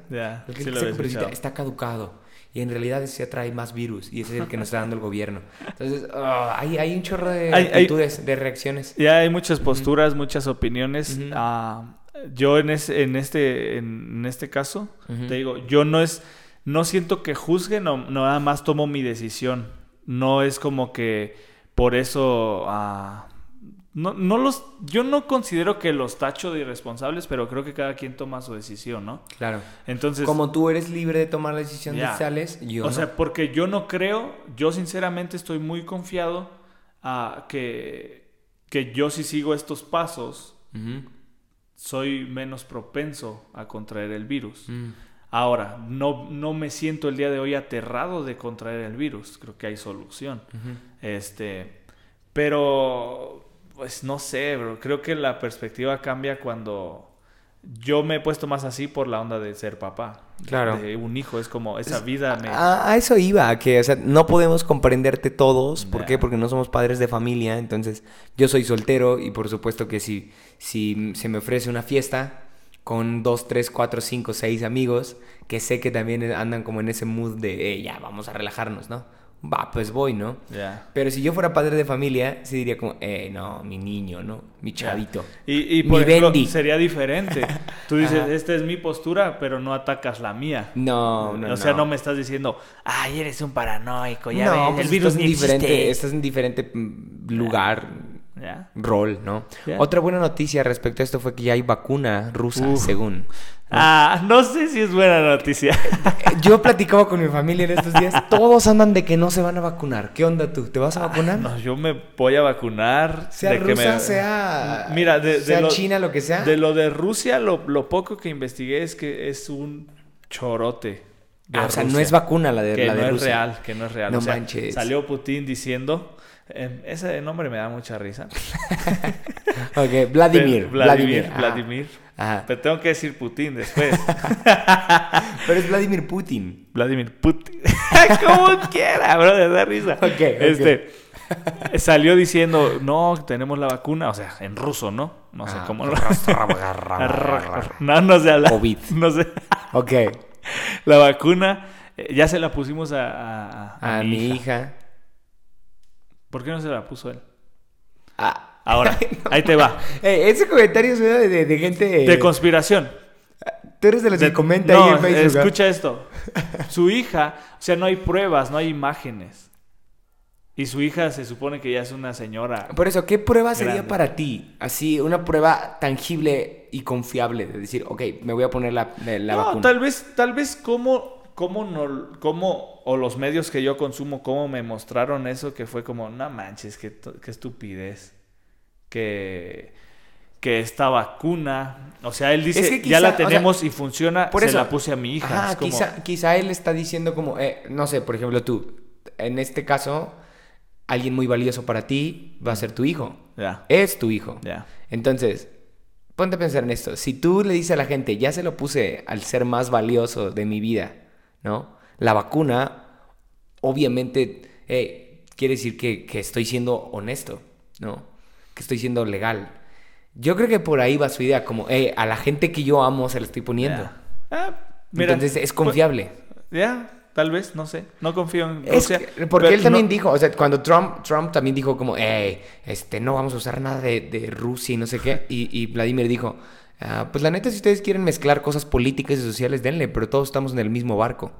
El gel que saca pelucida escuchado. está caducado. Y en realidad ese atrae más virus y ese es el que nos está dando el gobierno. Entonces, ah, hay, hay un chorro de Hay- hay- actitudes, de reacciones. Ya hay muchas posturas, muchas opiniones. Ah, yo en, ese- en, este, en este caso, te digo, yo no es, no siento que juzguen, no, no, nada más tomo mi decisión. No es como que por eso, ah, no, no los, yo no considero que los tacho de irresponsables, pero creo que cada quien toma su decisión, ¿no? Claro. Entonces, Como tú eres libre de tomar la decisión de sales, yo o no. sea, porque yo no creo, yo sinceramente estoy muy confiado a que, que yo si sigo estos pasos, soy menos propenso a contraer el virus. Mm. Ahora, no, no me siento el día de hoy aterrado de contraer el virus. Creo que hay solución. Este, pero, pues no sé, bro. Creo que la perspectiva cambia cuando yo me he puesto más así por la onda de ser papá. Claro. De un hijo, es como esa vida me... A, a eso iba, que o sea, no podemos comprenderte todos. ¿Por qué? Porque no somos padres de familia. Entonces, yo soy soltero y por supuesto que si, si se me ofrece una fiesta con dos, tres, cuatro, cinco, seis amigos que sé que también andan como en ese mood de, "Eh, ya, vamos a relajarnos, ¿no? Va, pues voy, ¿no? Pero si yo fuera padre de familia, sí diría como, eh, no, mi niño, ¿no? Mi chavito. Y, y Mi por ejemplo, sería diferente. Tú dices, esta es mi postura, pero no atacas la mía. No, no, o sea, no. no me estás diciendo, ay, eres un paranoico, ya no, ves, pues el virus estás en ni diferente, existe". estás en diferente mm, lugar, ¿Ya? rol, ¿no? Otra buena noticia respecto a esto fue que ya hay vacuna rusa, Uf. según. Ah, no sé si es buena noticia. Yo platicaba con mi familia en estos días, todos andan de que no se van a vacunar. ¿Qué onda tú? ¿Te vas a vacunar? No, yo me voy a vacunar. sea de que rusa, me- sea, Mira, de, de sea lo, China, lo que sea. De lo de Rusia, lo, lo poco que investigué es que es un chorote. de Ah, o sea, no es vacuna la de, que la de no es Rusia. real, que no es real. No o sea, manches. Salió Putin diciendo, eh, ese nombre me da mucha risa. Ok, Vladimir. Vladimir, Vladimir. ajá. Vladimir. Ajá. Pero tengo que decir Putin después. Pero es Vladimir Putin. Vladimir Putin. Como quiera, bro, me da risa. Ok. Este salió diciendo, no, tenemos la vacuna, o sea, en ruso, ¿no? No sé Ah, cómo. Ok. no, no sé hablar. COVID. No sé. Ok. La vacuna eh, ya se la pusimos a, a- a A mi hija. ¿Por qué no se la puso él? Ah. Ahora, ahí te va. Eh, ese comentario suena de, de- de gente. De conspiración. Tú eres de los que comenta no, ahí en Facebook. escucha esto. Su hija, o sea, no hay pruebas, no hay imágenes. Y su hija se supone que ya es una señora. Por eso, ¿qué prueba sería para ti? Así, una prueba tangible y confiable de decir, ok, me voy a poner la, la- la no, vacuna. tal vez, tal vez cómo, cómo no, cómo, o los medios que yo consumo, cómo me mostraron eso, que fue como, no manches, qué, estupidez. Que, que esta vacuna, o sea, él dice, Es que ya la quizá, o sea, tenemos y funciona, por se eso- la puse a mi hija. Ajá, es como- quizá, quizá él está diciendo como, eh, no sé, por ejemplo tú, en este caso, alguien muy valioso para ti va a ser tu hijo. Ya, Es tu hijo. ya. Entonces, ponte a pensar en esto. Si tú le dices a la gente, ya se lo puse al ser más valioso de mi vida, ¿no? La vacuna, obviamente, eh, quiere decir que, que estoy siendo honesto, ¿no? Que estoy siendo legal. Yo creo que por ahí va su idea, como, a la gente que yo amo se la estoy poniendo. Ya. Ah, mira, Entonces es pues, confiable. Ya, tal vez, no sé. No confío en Rusia. que- porque él también no- dijo, o sea, cuando Trump, Trump también dijo como, este, no vamos a usar nada de, de Rusia y no sé qué, y, y Vladimir dijo, "Ah, pues la neta, si ustedes quieren mezclar cosas políticas y sociales, denle, pero todos estamos en el mismo barco.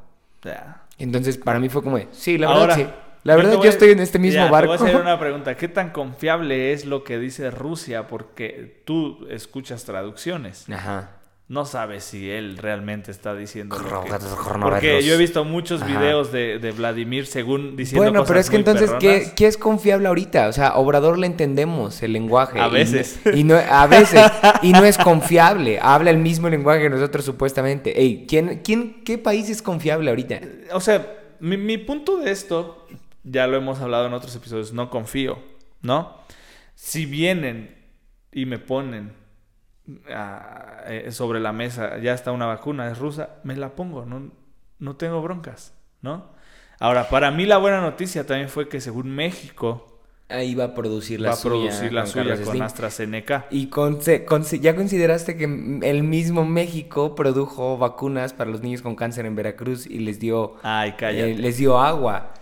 Entonces, para mí fue como, de, sí, la Ahora, verdad, sí. La verdad, yo, voy a- estoy en este mismo barco. Te voy a hacer una pregunta. ¿Qué tan confiable es lo que dice Rusia? Porque tú escuchas traducciones. Ajá. No sabes si él realmente está diciendo lo que... Porque yo he visto muchos videos de, de Vladimir según diciendo Bueno, cosas pero es que entonces, ¿qué, qué es confiable ahorita? O sea, Obrador le entendemos el lenguaje. A y veces. Y no, a veces. Y no es confiable. Habla el mismo lenguaje que nosotros supuestamente. Ey, ¿quién, quién, ¿qué país es confiable ahorita? O sea, mi, mi punto de esto, ya lo hemos hablado en otros episodios, no confío, ¿no? Si vienen y me ponen ah, eh, sobre la mesa, ya está una vacuna, es rusa, me la pongo, no, no tengo broncas, ¿no? Ahora, para mí la buena noticia también fue que según México Ahí va a producir la va a suya. producir la con suya Carlos con Slim. AstraZeneca. Y con, con- ya consideraste que el mismo México produjo vacunas para los niños con cáncer en Veracruz y les dio, Ay, eh, les dio agua.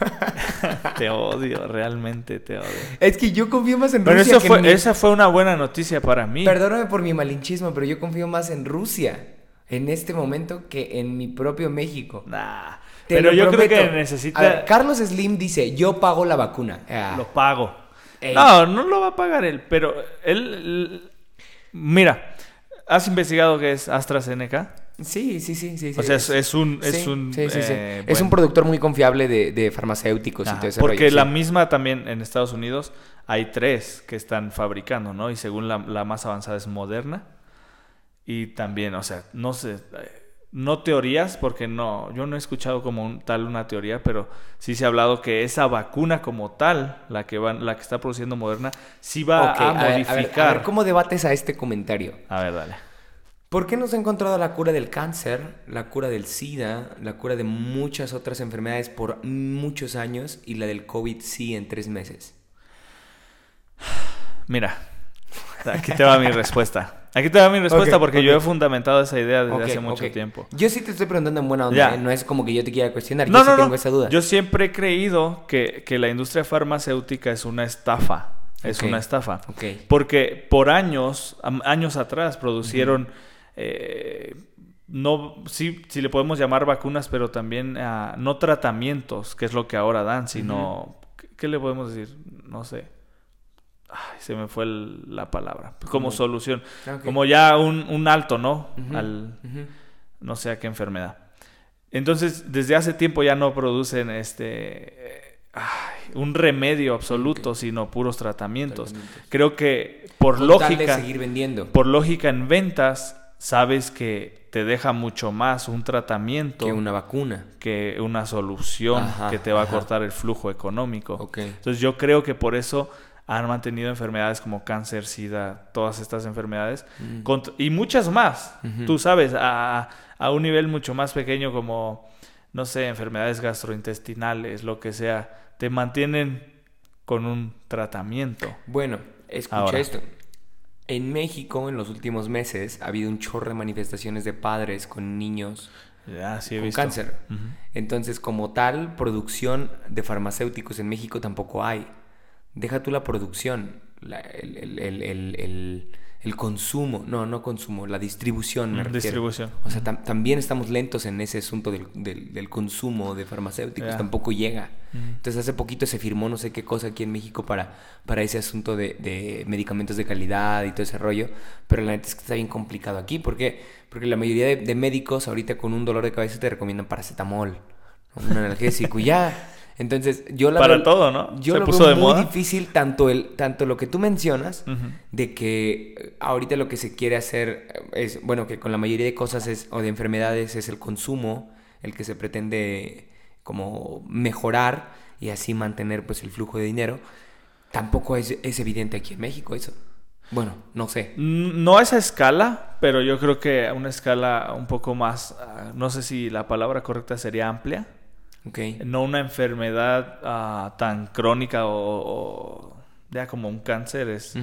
Te odio, realmente te odio. Es que yo confío más en Pero Rusia fue, en mi- esa fue una buena noticia para mí. Perdóname por mi malinchismo, pero yo confío más en Rusia en este momento que en mi propio México. Nah. Te Pero yo creo que necesita... Ver, Carlos Slim dice, yo pago la vacuna. Ah, Lo pago. Ey. No, no lo va a pagar él, pero él... él- Mira, ¿has investigado qué es AstraZeneca? Sí, sí, sí, sí. O sea, es, es un... Es, un, sí, Es un productor muy confiable de, de farmacéuticos y todo ese porque rollo, la misma también en Estados Unidos hay tres que están fabricando, ¿no? Y según la, la más avanzada es Moderna. Y también, o sea, no sé, no teorías, porque no, yo no he escuchado como un, tal una teoría, pero sí se ha hablado que esa vacuna como tal, la que van, la que está produciendo Moderna, sí va a, ver, ver, modificar. a ver, ¿cómo debates a este comentario? A ver, dale. ¿Por qué no se ha encontrado la cura del cáncer, la cura del SIDA, la cura de muchas otras enfermedades por muchos años y la del COVID sí en tres meses? Mira, aquí te va mi respuesta. Aquí te va mi respuesta porque yo he fundamentado esa idea desde hace mucho tiempo. Yo sí te estoy preguntando en buena onda. ¿eh? no es como que yo te quiera cuestionar, No, yo sí no, tengo no. esa duda. Yo siempre he creído que, que la industria farmacéutica es una estafa. Es una estafa. Ok. Porque por años, años atrás, producieron, eh, no, sí, sí le podemos llamar vacunas, pero también ah, no tratamientos, que es lo que ahora dan, sino, ¿qué, qué le podemos decir? No sé. Ay, se me fue el- la palabra. Como Como- solución. Como ya un, un alto, ¿no? Al, no sé a qué enfermedad. Entonces, desde hace tiempo ya no producen este eh, ay, un remedio absoluto, sino puros tratamientos. Tratamientos. Creo que por Con lógica, seguir vendiendo. por lógica en ventas, sabes que te deja mucho más un tratamiento Que una vacuna. que una solución Ajá, que te va a cortar el flujo económico. Entonces yo creo que por eso han mantenido enfermedades como cáncer, sida, todas estas enfermedades Mm. y muchas más. Tú sabes, a, a un nivel mucho más pequeño como, no sé, enfermedades gastrointestinales, lo que sea, te mantienen con un tratamiento. Bueno, escucha Ahora. esto. En México, en los últimos meses, ha habido un chorro de manifestaciones de padres con niños sí he con visto. cáncer. Entonces, como tal, producción de farmacéuticos en México tampoco hay. Deja tú la producción, la- el, el- el- el- consumo, no, no consumo, la distribución, me refiero. distribución. O sea, tam- también estamos lentos en ese asunto del, del- del consumo de farmacéuticos, tampoco llega. Entonces, hace poquito se firmó no sé qué cosa aquí en México para, para ese asunto de, de medicamentos de calidad y todo ese rollo, pero la neta es que está bien complicado aquí. ¿Por qué? Porque la mayoría de, de médicos ahorita con un dolor de cabeza te recomiendan paracetamol, un analgésico y ya. Entonces, yo la Para veo- todo, ¿no? Yo Se lo puso veo de muy moda. difícil tanto, el, tanto lo que tú mencionas, de que eh, ahorita lo que se quiere hacer eh, es, bueno, que con la mayoría de cosas es, o de enfermedades es el consumo, el que se pretende como mejorar y así mantener pues el flujo de dinero. Tampoco es, es evidente aquí en México eso. Bueno, no sé. No a esa escala, pero yo creo que a una escala un poco más, ah, no sé si la palabra correcta sería amplia. Ok. No una enfermedad ah, tan crónica o, o ya como un cáncer, es,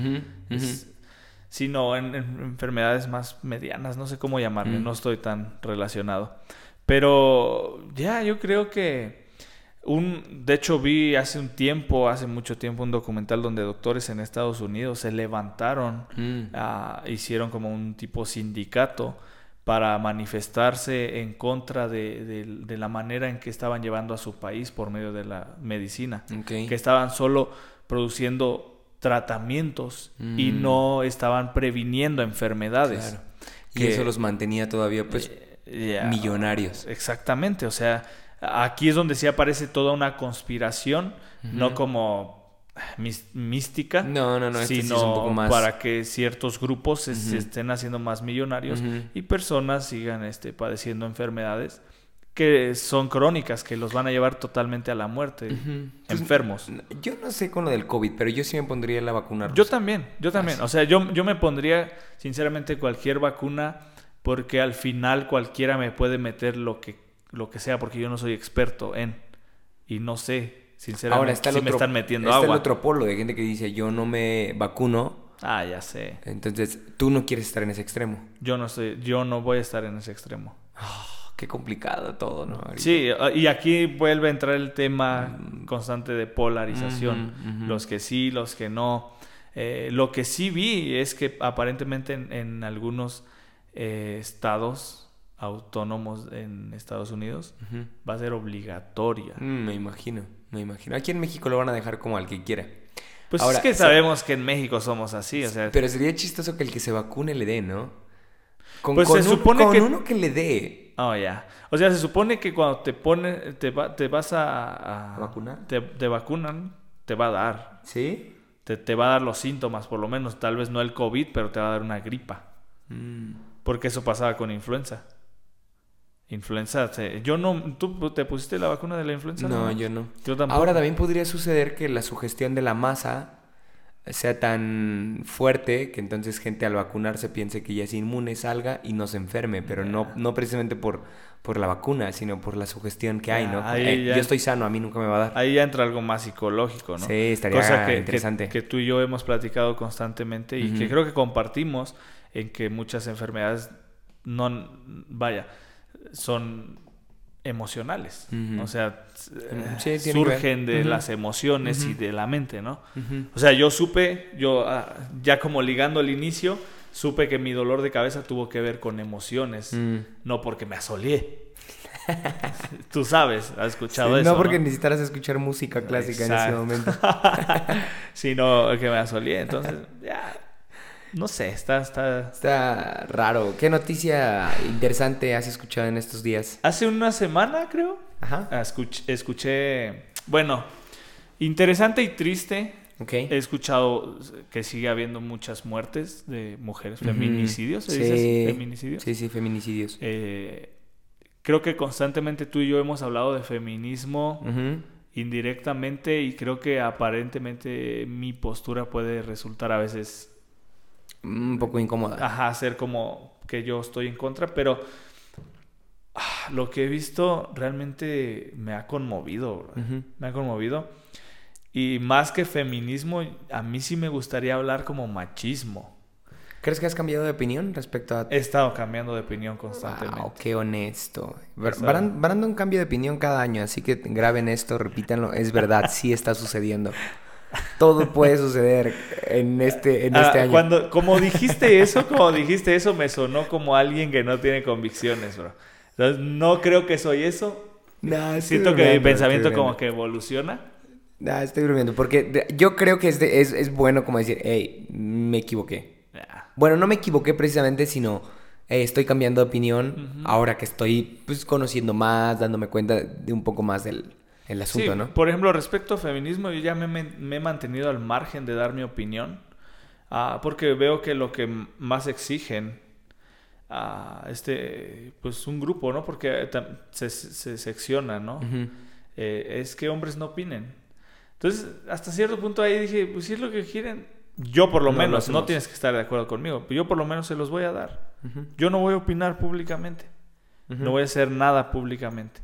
sino en, en enfermedades más medianas, no sé cómo llamarle, Mm. no estoy tan relacionado. Pero ya, yo creo que un, de hecho vi hace un tiempo, hace mucho tiempo, un documental donde doctores en Estados Unidos se levantaron Mm. ah, hicieron como un tipo sindicato para manifestarse en contra de, de- de la manera en que estaban llevando a su país por medio de la medicina, que estaban solo produciendo tratamientos y Mm. no estaban previniendo enfermedades. Claro. Y eso los mantenía todavía pues Eh, millonarios. Exactamente, o sea, aquí es donde sí aparece toda una conspiración, no como mística, No, no, no, este sí es sino un poco más- para que ciertos grupos se, estén haciendo más millonarios y personas sigan este, padeciendo enfermedades que son crónicas, que los van a llevar totalmente a la muerte, Pues, enfermos. Yo no sé con lo del COVID, pero yo sí me pondría la vacuna rusa. Yo también, yo también. O sea, yo, yo me pondría, sinceramente, cualquier vacuna porque al final cualquiera me puede meter lo que, lo que sea porque yo no soy experto en y no sé, sinceramente, Ahora está el otro, me están metiendo está agua. el otro polo de gente que dice yo no me vacuno, Ah, ya sé. entonces tú no quieres estar en ese extremo. Yo no estoy, yo no voy a estar en ese extremo. Ah, qué complicado todo, ¿no? Ahorita. Sí, y aquí vuelve a entrar el tema constante de polarización. Los que sí, los que no. Eh, lo que sí vi es que aparentemente en, en algunos eh, estados autónomos en Estados Unidos va a ser obligatoria. Mm, me imagino, me imagino. Aquí en México lo van a dejar como al que quiera. Pues Ahora, es que sa- sabemos que en México somos así, o sea, Pero sería chistoso que el que se vacune le dé, ¿no? Con, Pues con se un- supone con que- uno que le dé. oh, ya. O sea, se supone que cuando te pone, te, va- te vas a, a- ¿A vacunar? te, te vacunan, te va a dar. ¿Sí? Te, te va a dar los síntomas, por lo menos, tal vez no el COVID, pero te va a dar una gripa. Mm. Porque eso pasaba con influenza. Influenza, yo no, ¿tú te pusiste la vacuna de la influenza? No, yo no. Yo tampoco. Ahora también podría suceder que la sugestión de la masa sea tan fuerte que entonces gente al vacunarse piense que ya es inmune, salga y no se enferme, pero no, no precisamente por, por la vacuna, sino por la sugestión que hay, ¿no? Eh, ya- yo estoy sano, a mí nunca me va a dar. Ahí ya entra algo más psicológico, ¿no? Sí, estaría Cosa que, interesante. Que, tú y yo hemos platicado constantemente y que creo que compartimos en que muchas enfermedades no, vaya, son emocionales. O sea, Sí, eh, surgen de las emociones y de la mente, ¿no? O sea, yo supe, yo ah, ya como ligando al inicio, supe que mi dolor de cabeza tuvo que ver con emociones, no porque me asoleé. Tú sabes, has escuchado Sí, eso. no porque necesitaras escuchar música clásica en ese momento. sino que me asoleé. Entonces, ya, no sé, está, está... Está raro. ¿Qué noticia interesante has escuchado en estos días? Hace una semana, creo, Ajá. escuch- escuché, bueno, interesante y triste. Ok. He escuchado que sigue habiendo muchas muertes de mujeres, feminicidios, ¿se Sí. dice así? ¿Feminicidios? Sí, sí, feminicidios. Eh, creo que constantemente tú y yo hemos hablado de feminismo indirectamente y creo que aparentemente mi postura puede resultar a veces Un poco incómoda. ajá, ser como que yo estoy en contra, pero ah, lo que he visto realmente me ha conmovido, me ha conmovido. Y más que feminismo, a mí sí me gustaría hablar como machismo. ¿Crees que has cambiado de opinión respecto a... He estado cambiando de opinión constantemente. Wow, qué honesto. Brandon cambia de opinión cada año, así que graben esto, repítanlo. Es verdad, sí está sucediendo. Todo puede suceder en este, en Ah, este año. Cuando, como dijiste eso, como dijiste eso, me sonó como alguien que no tiene convicciones, bro. Entonces, no creo que soy eso. Nah, estoy Siento que mi pensamiento como que evoluciona. Nah, estoy bromeando, porque yo creo que es, de- es, es bueno como decir, hey, me equivoqué. Ah, Bueno, no me equivoqué precisamente, sino eh, estoy cambiando de opinión Ujú. ahora que estoy pues, conociendo más, dándome cuenta de un poco más del el asunto, sí, ¿no? Por ejemplo, respecto a feminismo, yo ya me, he mantenido al margen de dar mi opinión. ah, porque veo que lo que más exigen a este, pues un grupo, ¿no? Porque se, se secciona, ¿no? Eh, es que hombres no opinen. Entonces, hasta cierto punto ahí dije, pues si es lo que quieren, yo por lo No, lo menos, no tienes que estar de acuerdo conmigo, pero yo por lo menos se los voy a dar. Yo no voy a opinar públicamente, no voy a hacer nada públicamente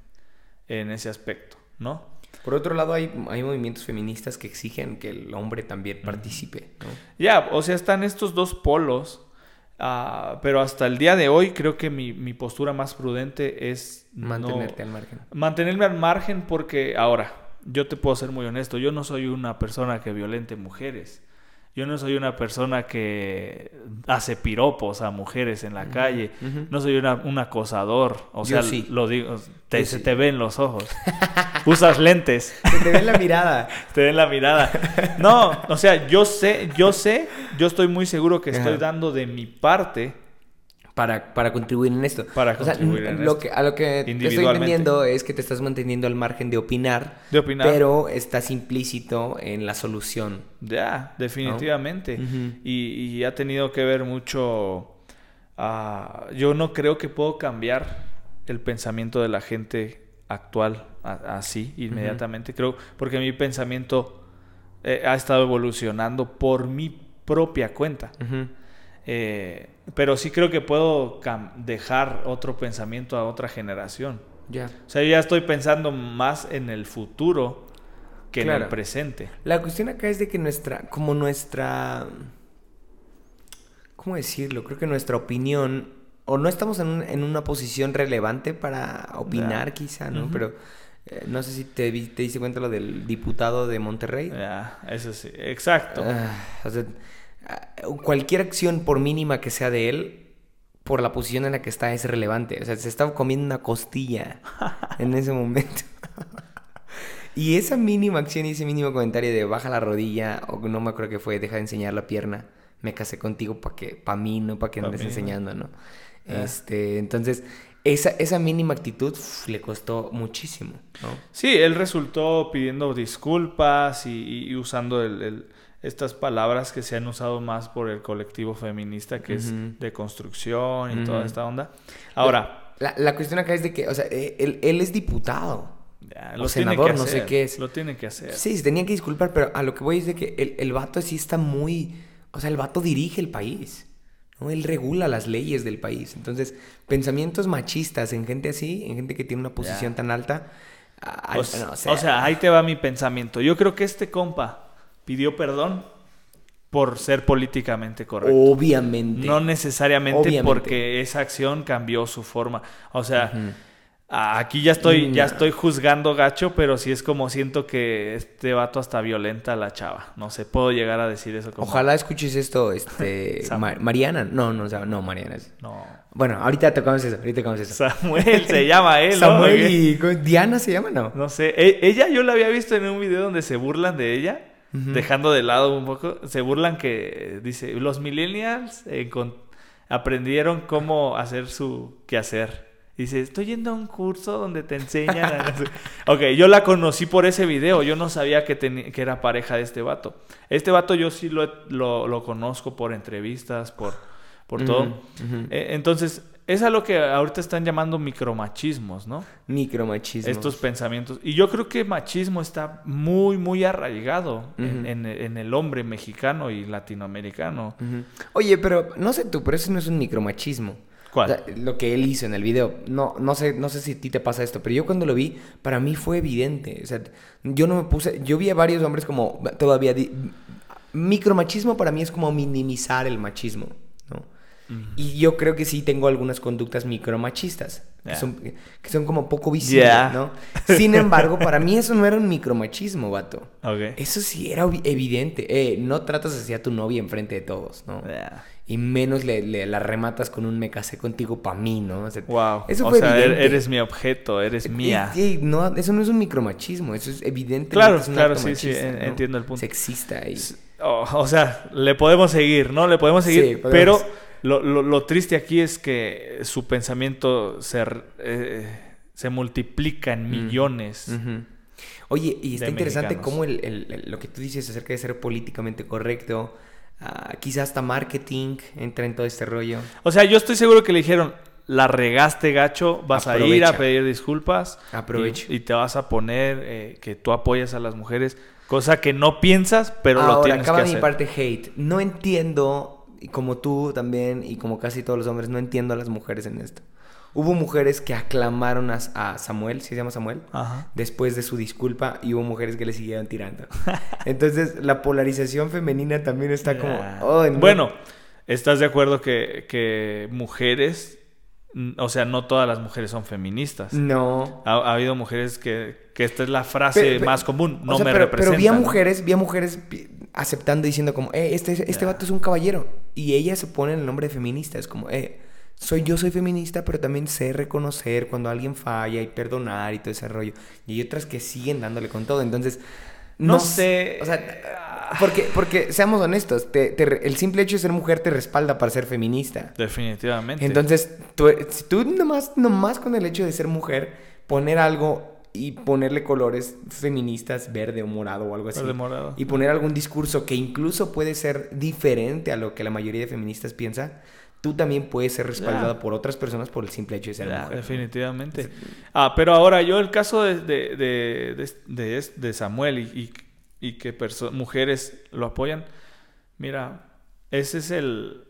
en ese aspecto, ¿no? Por otro lado, hay, hay movimientos feministas que exigen que el hombre también participe, ¿no? Ya, o sea, están estos dos polos, ah, pero hasta el día de hoy creo que mi, mi postura más prudente es no- Mantenerte al margen. mantenerme al margen porque ahora, yo te puedo ser muy honesto, yo no soy una persona que violente mujeres. Yo no soy una persona que hace piropos a mujeres en la calle. No soy una- un acosador. O Yo sea, sí. lo digo, te, se sí. te ven los ojos. Usas lentes. Se te ve en la mirada. Te ven la mirada. No, o sea, yo sé, yo sé, yo estoy muy seguro que estoy Ajá. dando de mi parte Para, para contribuir en esto. Para O sea, contribuir en lo esto. que, a lo que te estoy entendiendo es que te estás manteniendo al margen de opinar, de opinar. pero estás implícito en la solución. Ya, definitivamente. Y, y ha tenido que ver mucho. ah, yo no creo que puedo cambiar el pensamiento de la gente actual así, inmediatamente. Creo, porque mi pensamiento eh, ha estado evolucionando por mi propia cuenta. Eh, pero sí creo que puedo dejar otro pensamiento a otra generación. Ya. O sea, yo ya estoy pensando más en el futuro que en el presente. La cuestión acá es de que nuestra, como nuestra, ¿cómo decirlo? Creo que nuestra opinión, o no estamos en, una posición relevante para opinar quizá, ¿no? Pero eh, no sé si te, te diste cuenta lo del diputado de Monterrey. Ya, eso sí, exacto. Ah, o sea, ah, cualquier acción, por mínima que sea de él, por la posición en la que está, es relevante. O sea, se estaba comiendo una costilla en ese momento. y esa mínima acción y ese mínimo comentario de baja la rodilla, o no me acuerdo que fue, deja de enseñar la pierna, me casé contigo para que, para mí, no para que andes enseñando, ¿no? Ah. Este, entonces, esa, esa mínima actitud le costó muchísimo, ¿no? Sí, él resultó pidiendo disculpas y, usando el, estas palabras que se han usado más por el colectivo feminista, que es de construcción y toda esta onda. Ahora... La, la, cuestión acá es de que, o sea, eh, él, él es diputado. o senador, no sé qué es. Lo tiene que hacer. Sí, se tenía que disculpar, pero a lo que voy es de que el, el vato sí está muy... O sea, el vato dirige el país. ¿no? Él regula las leyes del país. Entonces, pensamientos machistas en gente así, en gente que tiene una posición tan alta. o, sea, ahí te va mi pensamiento. Yo creo que este compa pidió perdón por ser políticamente correcto. Obviamente. No necesariamente porque esa acción cambió su forma. O sea, Aquí ya estoy, ya estoy juzgando gacho, pero sí es como siento que este vato hasta violenta a la chava. No sé, puedo llegar a decir eso. Como... Ojalá escuches esto, este... Mariana. No, no, no, Mariana. No. Bueno, ahorita tocamos eso, ahorita tocamos eso. Samuel se llama él, Samuel y... ¿Diana se llama, no? No sé. E, ella yo la había visto en un video donde se burlan de ella. Dejando de lado un poco, se burlan que dice, los millennials aprendieron cómo hacer su quehacer Dice, estoy yendo a un curso donde te enseñan a... ok, yo la conocí por ese video. Yo no sabía que, que era pareja de este vato. Este vato yo sí lo, lo, conozco por entrevistas, por, por todo. Eh, entonces, es a lo que ahorita están llamando micromachismos, ¿no? Micromachismos. Estos pensamientos. Y yo creo que machismo está muy, muy arraigado en, en, el hombre mexicano y latinoamericano. Oye, pero no sé tú, pero eso no es un micromachismo lo que él hizo en el video. No, no, sé, no sé si a ti te pasa esto, pero yo cuando lo vi, para mí fue evidente. O sea, yo no me puse. Yo vi a varios hombres como todavía. micromachismo para mí es como minimizar el machismo, Y yo creo que sí tengo algunas conductas micromachistas, que, son, que son como poco visibles, ¿no? Sin embargo, para mí eso no era un micromachismo, vato. Eso sí era evidente. Eh, no tratas así a tu novia enfrente de todos, ¿no? y menos le, la rematas con un me casé contigo para mí, ¿no? O sea, wow. Eso fue o sea, er, eres mi objeto, eres mía. No, eso no es un micromachismo, eso es evidente. Claro, claro, sí, sí, entiendo el punto. Sexista. O, sea, le podemos seguir, ¿no? Le podemos seguir, pero lo, lo, triste aquí es que su pensamiento se, eh, se multiplica en millones. Oye, y está interesante cómo el, el, lo que tú dices acerca de ser políticamente correcto Ah, quizás hasta marketing entra en todo este rollo. O sea, yo estoy seguro que le dijeron, la regaste gacho, vas a ir a pedir disculpas. Aprovecho. Y, te vas a poner eh, que tú apoyas a las mujeres, cosa que no piensas, pero lo tienes que hacer. acaba mi parte hate. No entiendo, y como tú también, y como casi todos los hombres, no entiendo a las mujeres en esto. Hubo mujeres que aclamaron a, Samuel, ¿sí se llama Samuel? Después de su disculpa y hubo mujeres que le siguieron tirando. Entonces, la polarización femenina también está como... Bueno, ¿estás de acuerdo que, mujeres, o sea, no todas las mujeres son feministas? No. Ha, habido mujeres que, que esta es la frase más común, no me pero, Pero vi a mujeres, vi a mujeres aceptando diciendo como, eh, este, este vato es un caballero. Y ella se pone el nombre de feminista, es como, eh soy yo soy feminista, pero también sé reconocer cuando alguien falla y perdonar y todo ese rollo. Y hay otras que siguen dándole con todo. Entonces, no, sé. O sea, porque, porque seamos honestos, el simple hecho de ser mujer te respalda para ser feminista. Definitivamente. Entonces, tú, si tú nomás, nomás con el hecho de ser mujer, poner algo y ponerle colores feministas, verde o morado o algo así. Verde morado. Y poner algún discurso que incluso puede ser diferente a lo que la mayoría de feministas piensa tú también puedes ser respaldado por otras personas por el simple hecho de ser Ya, mujer. ¿no? definitivamente. Ah, pero ahora yo el caso de, de, de, de- de Samuel y, y, y que mujeres lo apoyan, mira, ese es el...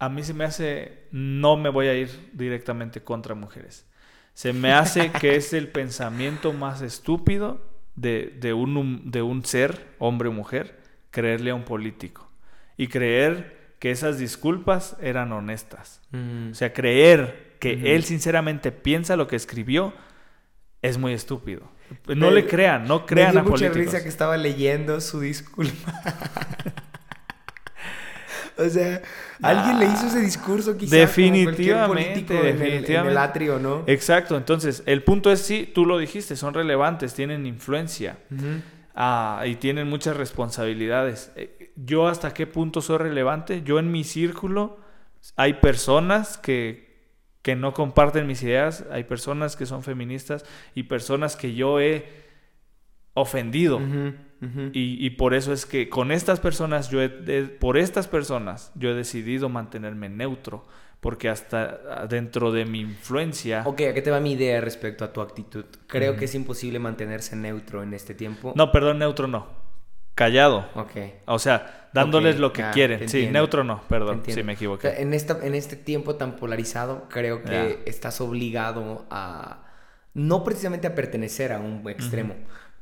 A mí se me hace, no me voy a ir directamente contra mujeres. Se me hace que es el pensamiento más estúpido de, de un, de un ser, hombre o mujer, creerle a un político. Y creer que esas disculpas eran honestas. Mm. O sea, creer que él sinceramente piensa lo que escribió es muy estúpido. No Me- le crean, no crean Me dio a mucha políticos. risa que estaba leyendo su disculpa. o sea, alguien le hizo ese discurso quizá como cualquier Definitivamente, político en el- En el, definitivamente. atrio, ¿no? Exacto, entonces el punto es sí, tú lo dijiste, son relevantes, tienen influencia ah, y tienen muchas responsabilidades. Eh, Yo hasta qué punto soy relevante? Yo en mi círculo hay personas que, que no comparten mis ideas, hay personas que son feministas y personas que yo he ofendido. Y, y por eso es que con estas personas, yo he- de- por estas personas, yo he decidido mantenerme neutro. Porque hasta dentro de mi influencia... Ok, ¿a qué te va mi idea respecto a tu actitud? Creo que es imposible mantenerse neutro en este tiempo. No, perdón, neutro no. Callado. Ok. O sea, dándoles lo que quieren. Sí, neutro no, perdón, sí me O equivoqué. sea, en, esta, en este tiempo tan polarizado, creo que estás obligado a, no precisamente a pertenecer a un extremo,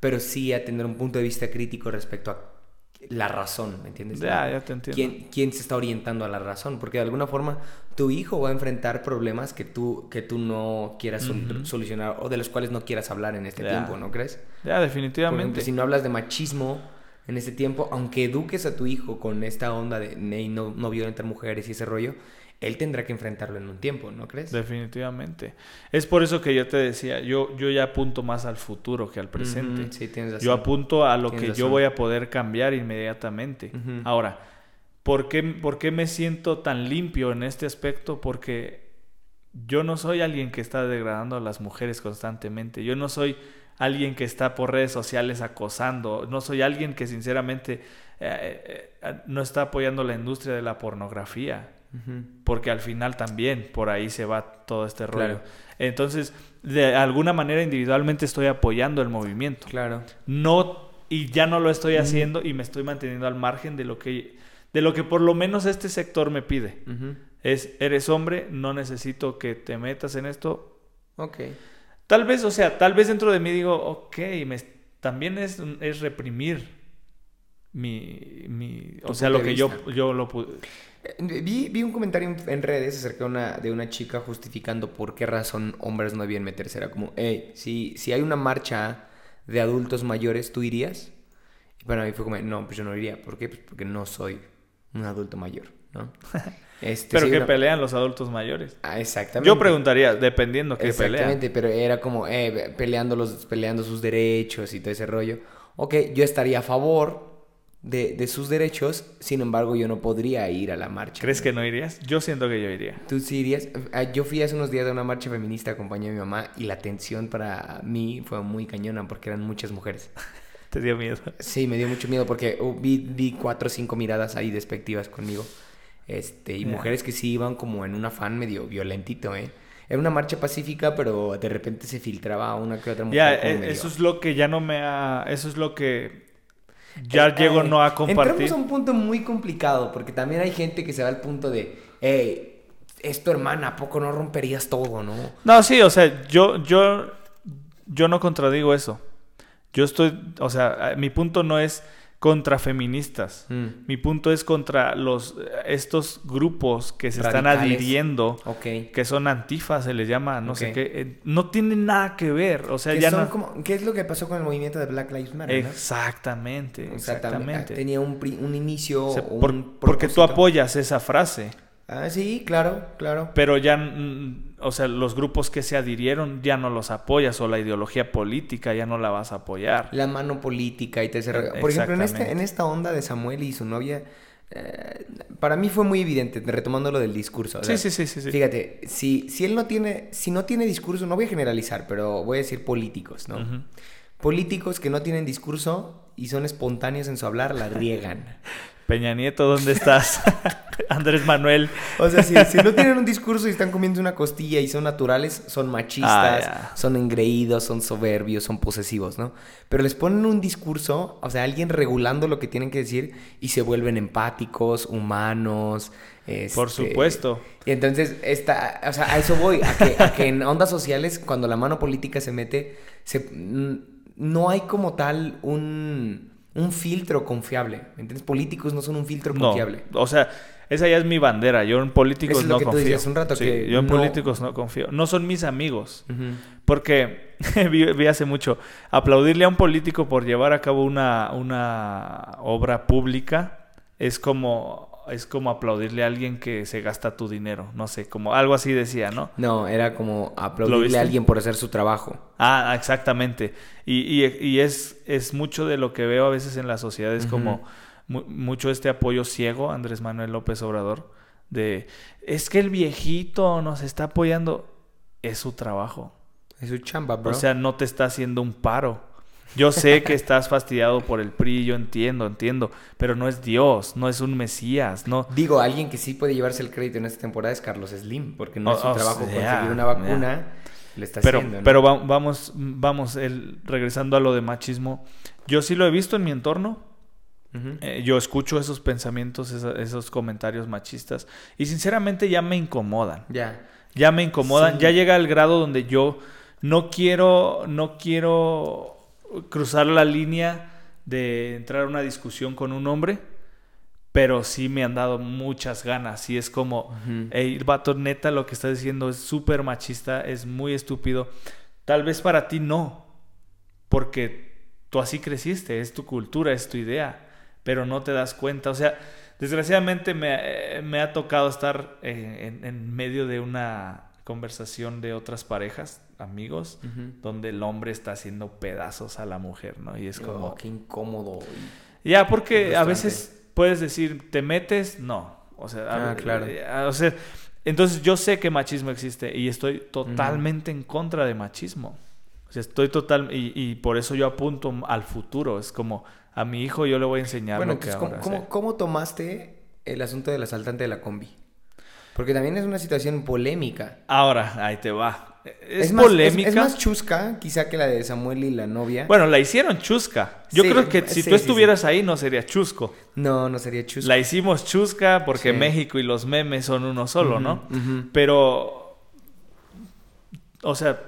pero sí a tener un punto de vista crítico respecto a la razón, ¿me entiendes? Ya, ya te entiendo. ¿Quién, quién se está orientando a la razón? Porque de alguna forma tu hijo va a enfrentar problemas que tú, que tú no quieras solucionar o de los cuales no quieras hablar en este Ya. tiempo, ¿no crees? Ya, definitivamente. ejemplo, si no hablas de machismo en este tiempo, aunque eduques a tu hijo con esta onda de "Ney, no, no violentar mujeres y ese rollo, él tendrá que enfrentarlo en un tiempo, ¿no crees? Definitivamente. Es por eso que yo te decía, yo, yo ya apunto más al futuro que al presente. Sí, tienes razón. Yo apunto a lo Tienes que yo voy a poder cambiar inmediatamente. Ahora, ¿por qué, ¿por qué me siento tan limpio en este aspecto? Porque yo no soy alguien que está degradando a las mujeres constantemente. Yo no soy alguien que está por redes sociales acosando. No soy alguien que sinceramente eh, eh, no está apoyando la industria de la pornografía. Porque al final también por ahí se va todo este rollo. Claro. Entonces, de alguna manera individualmente estoy apoyando el movimiento. Claro. No, y ya no lo estoy haciendo y me estoy manteniendo al margen de lo que, de lo que por lo menos este sector me pide. Es, eres hombre, no necesito que te metas en esto. Ok. Tal vez, o sea, tal vez dentro de mí digo, ok, me, también es, es reprimir mi, mi o sea, lo que yo, yo lo pude. Eh, Vi, vi un comentario en, redes acerca de una, de una chica justificando por qué razón hombres no debían meterse. Era como, hey, si, si hay una marcha de adultos mayores, ¿tú irías? Y para mí fue como, no, pues yo no iría. ¿Por qué? Pues porque no soy un adulto mayor, ¿no? Este, Pero hay que una- pelean los adultos mayores. Ah, exactamente. Yo preguntaría, dependiendo qué pelea. Exactamente, pero era como eh, peleando, los, peleando sus derechos y todo ese rollo. Ok, yo estaría a favor de, de sus derechos, sin embargo yo no podría ir a la marcha. ¿Crees que no irías? Yo siento que yo iría. ¿Tú sí irías? Ah, Yo fui hace unos días a una marcha feminista, acompañé a mi mamá y la tensión para mí fue muy cañona porque eran muchas mujeres. Te dio miedo. Sí, me dio mucho miedo porque uh, vi, vi cuatro o cinco miradas ahí despectivas conmigo. Este, y mujeres que sí iban como en un afán medio violentito, ¿eh? Era una marcha pacífica, pero de repente se filtraba una que otra mujer. Ya, medio- eso es lo que ya no me ha... Eso es lo que ya Eh, llego eh, no a compartir. Entramos a un punto muy complicado, porque también hay gente que se va al punto de, hey, es tu hermana, ¿a poco no romperías todo, no? No, sí, o sea, yo, yo, yo no contradigo eso. Yo estoy, o sea, mi punto no es contra feministas. Mm, Mi punto es contra los estos grupos que se están adhiriendo, ok. que son antifas, se les llama, no sé qué. eh, no tienen nada que ver. O sea, ya son no. como- ¿Qué es lo que pasó con el movimiento de Black Lives Matter? Exactamente, Exactamente. exactamente. Tenía un, pri- un inicio. O sea, un por- porque tú apoyas esa frase. Ah, sí, claro, claro. Pero ya, o sea, los grupos que se adhirieron ya no los apoyas o la ideología política ya no la vas a apoyar. La mano política y rollo. Por ejemplo, en, este, en esta onda de Samuel y su novia, eh, para mí fue muy evidente, retomando lo del discurso. o Sí, sea, sí, sí, sí. sí. Fíjate, si, si él no tiene, si no tiene discurso, no voy a generalizar, pero voy a decir políticos, ¿no? Políticos que no tienen discurso y son espontáneos en su hablar, la riegan. Peña Nieto, ¿dónde estás? Andrés Manuel. O sea, si, si, no tienen un discurso y están comiendo una costilla y son naturales, son machistas, Ah, son engreídos, son soberbios, son posesivos, ¿no? Pero les ponen un discurso, o sea, alguien regulando lo que tienen que decir y se vuelven empáticos, humanos. Por este, supuesto. Y entonces, esta, o sea, a eso voy, a que, a que en ondas sociales, cuando la mano política se mete, se, no hay como tal un, un filtro confiable. ¿Entiendes? Políticos no son un filtro No, confiable. o sea, esa ya es mi bandera. Yo en políticos Eso es lo no que tú confío. decías un rato, Sí, que yo en no- políticos no confío. No son mis amigos. Porque vi, vi hace mucho aplaudirle a un político por llevar a cabo una, una obra pública es como es como aplaudirle a alguien que se gasta tu dinero, no sé, como algo así decía, ¿no? No, era como ¿Lo aplaudirle a alguien por hacer su trabajo. Ah, exactamente. Y, y- y es, es mucho de lo que veo a veces en la sociedad, es como mu- mucho este apoyo ciego, Andrés Manuel López Obrador, de, es que el viejito nos está apoyando, es su trabajo. Es su chamba, bro. O sea, no te está haciendo un paro. Yo sé que estás fastidiado por el PRI, yo entiendo, entiendo, pero no es Dios, no es un Mesías, no. Digo, alguien que sí puede llevarse el crédito en esta temporada es Carlos Slim, porque no Oh, es su oh, trabajo yeah, conseguir una vacuna, le está Pero, haciendo. ¿no? pero va- vamos, vamos, el, regresando a lo de machismo, yo sí lo he visto en mi entorno, eh, yo escucho esos pensamientos, esos comentarios machistas, y sinceramente ya me incomodan. Ya. ya me incomodan, Sí. ya llega al grado donde yo no quiero, no quiero cruzar la línea de entrar a una discusión con un hombre, pero sí me han dado muchas ganas. Y es como, hey, vato, neta, lo que estás diciendo es súper machista, es muy estúpido. Tal vez para ti no, porque tú así creciste, es tu cultura, es tu idea, pero no te das cuenta. O sea, desgraciadamente me, eh, me ha tocado estar eh, en, en medio de una conversación de otras parejas, amigos, donde el hombre está haciendo pedazos a la mujer, ¿no? Y es como... Oh, qué incómodo. Ya, porque a veces puedes decir, ¿te metes? No. O sea, a- Ah, claro. eh, o sea, entonces yo sé que machismo existe y estoy totalmente en contra de machismo. O sea, estoy total y, y por eso yo apunto al futuro. Es como a mi hijo yo le voy a enseñar Bueno, lo que entonces, ¿cómo, ahora cómo, sé. cómo tomaste el asunto del asaltante de la combi? Porque también es una situación polémica. Ahora, ahí te va. Es, más- polémica. Es, más chusca, quizá, que la de Samuel y la novia. Bueno, la hicieron chusca. Yo Sí, creo que si sí, tú sí, estuvieras ahí no sería chusco. no, no sería chusca. La hicimos chusca porque. México y los memes son uno solo, ¿no? Pero, o sea,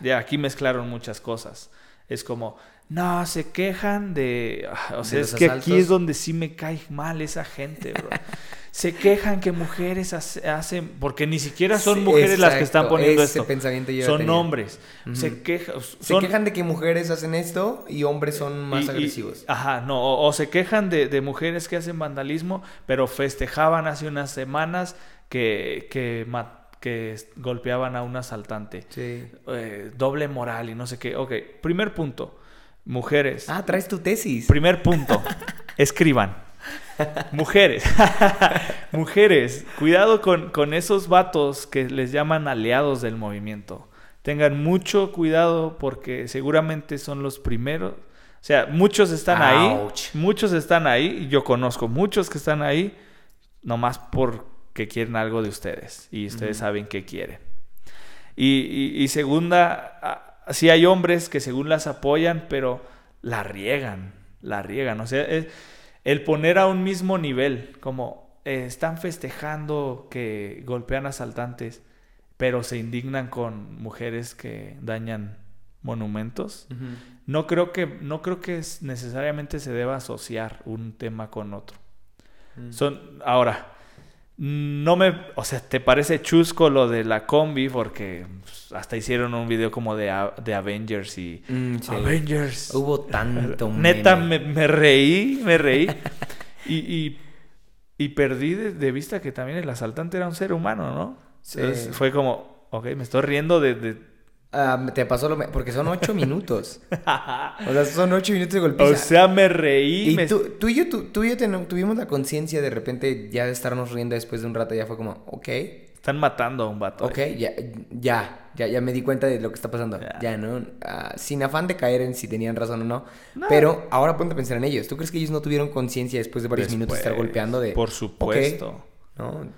ya aquí mezclaron muchas cosas. Es como, no, se quejan de... ah, O sea, ¿De es que aquí es donde sí me cae mal esa gente, bro. se quejan que mujeres hace- hacen... Porque ni siquiera son Sí, mujeres las que están poniendo ese esto. pensamiento yo Son tenía. hombres. Se quejan... Se quejan de que mujeres hacen esto y hombres son más y- y- agresivos. ajá, no, o, o se quejan de, de mujeres que hacen vandalismo, pero festejaban hace unas semanas que, que, golpeaban a un asaltante. Sí. Eh, doble moral y no sé qué. Ok, primer punto. Mujeres. Ah, traes tu tesis. Primer punto. Escriban. Mujeres. Mujeres. Cuidado con, con esos vatos que les llaman aliados del movimiento. Tengan mucho cuidado porque seguramente son los primeros. O sea, muchos están Ouch. ahí. Muchos están ahí. y Yo conozco muchos que están ahí. Nomás porque quieren algo de ustedes. Y ustedes saben qué quieren. Y, y- y segunda, sí hay hombres que según las apoyan, pero la riegan, la riegan. O sea, es- el poner a un mismo nivel, como eh, están festejando que golpean asaltantes, pero se indignan con mujeres que dañan monumentos. No creo que, no creo que es- necesariamente se deba asociar un tema con otro. Mm. Son, ahora, no me, o sea, te parece chusco lo de la combi porque pues, hasta hicieron un video como de, de Avengers y Mm, sí. Avengers. Hubo tanto Neta, me, me reí, me reí. y, y, y perdí de, de vista que también el asaltante era un ser humano, ¿no? Sí. Entonces, fue como, ok, me estoy riendo de, de Ah, te pasó lo... Porque son ocho minutos. o sea, son ocho minutos de golpiza. O sea, me reí. y me- tú, tú y yo, tú, tú y yo ten- tuvimos la conciencia de repente ya de estarnos riendo después de un rato, ya fue como, ok, Están matando a un vato. ok, ya, ya, ya, ya me di cuenta de lo que está pasando. Ya. Ya, ¿no? Ah, sin afán de caer en si tenían razón o no. No. Pero ahora ponte a pensar en ellos. ¿Tú crees que ellos no tuvieron conciencia después de varios minutos de estar golpeando de... Por supuesto. ¿No?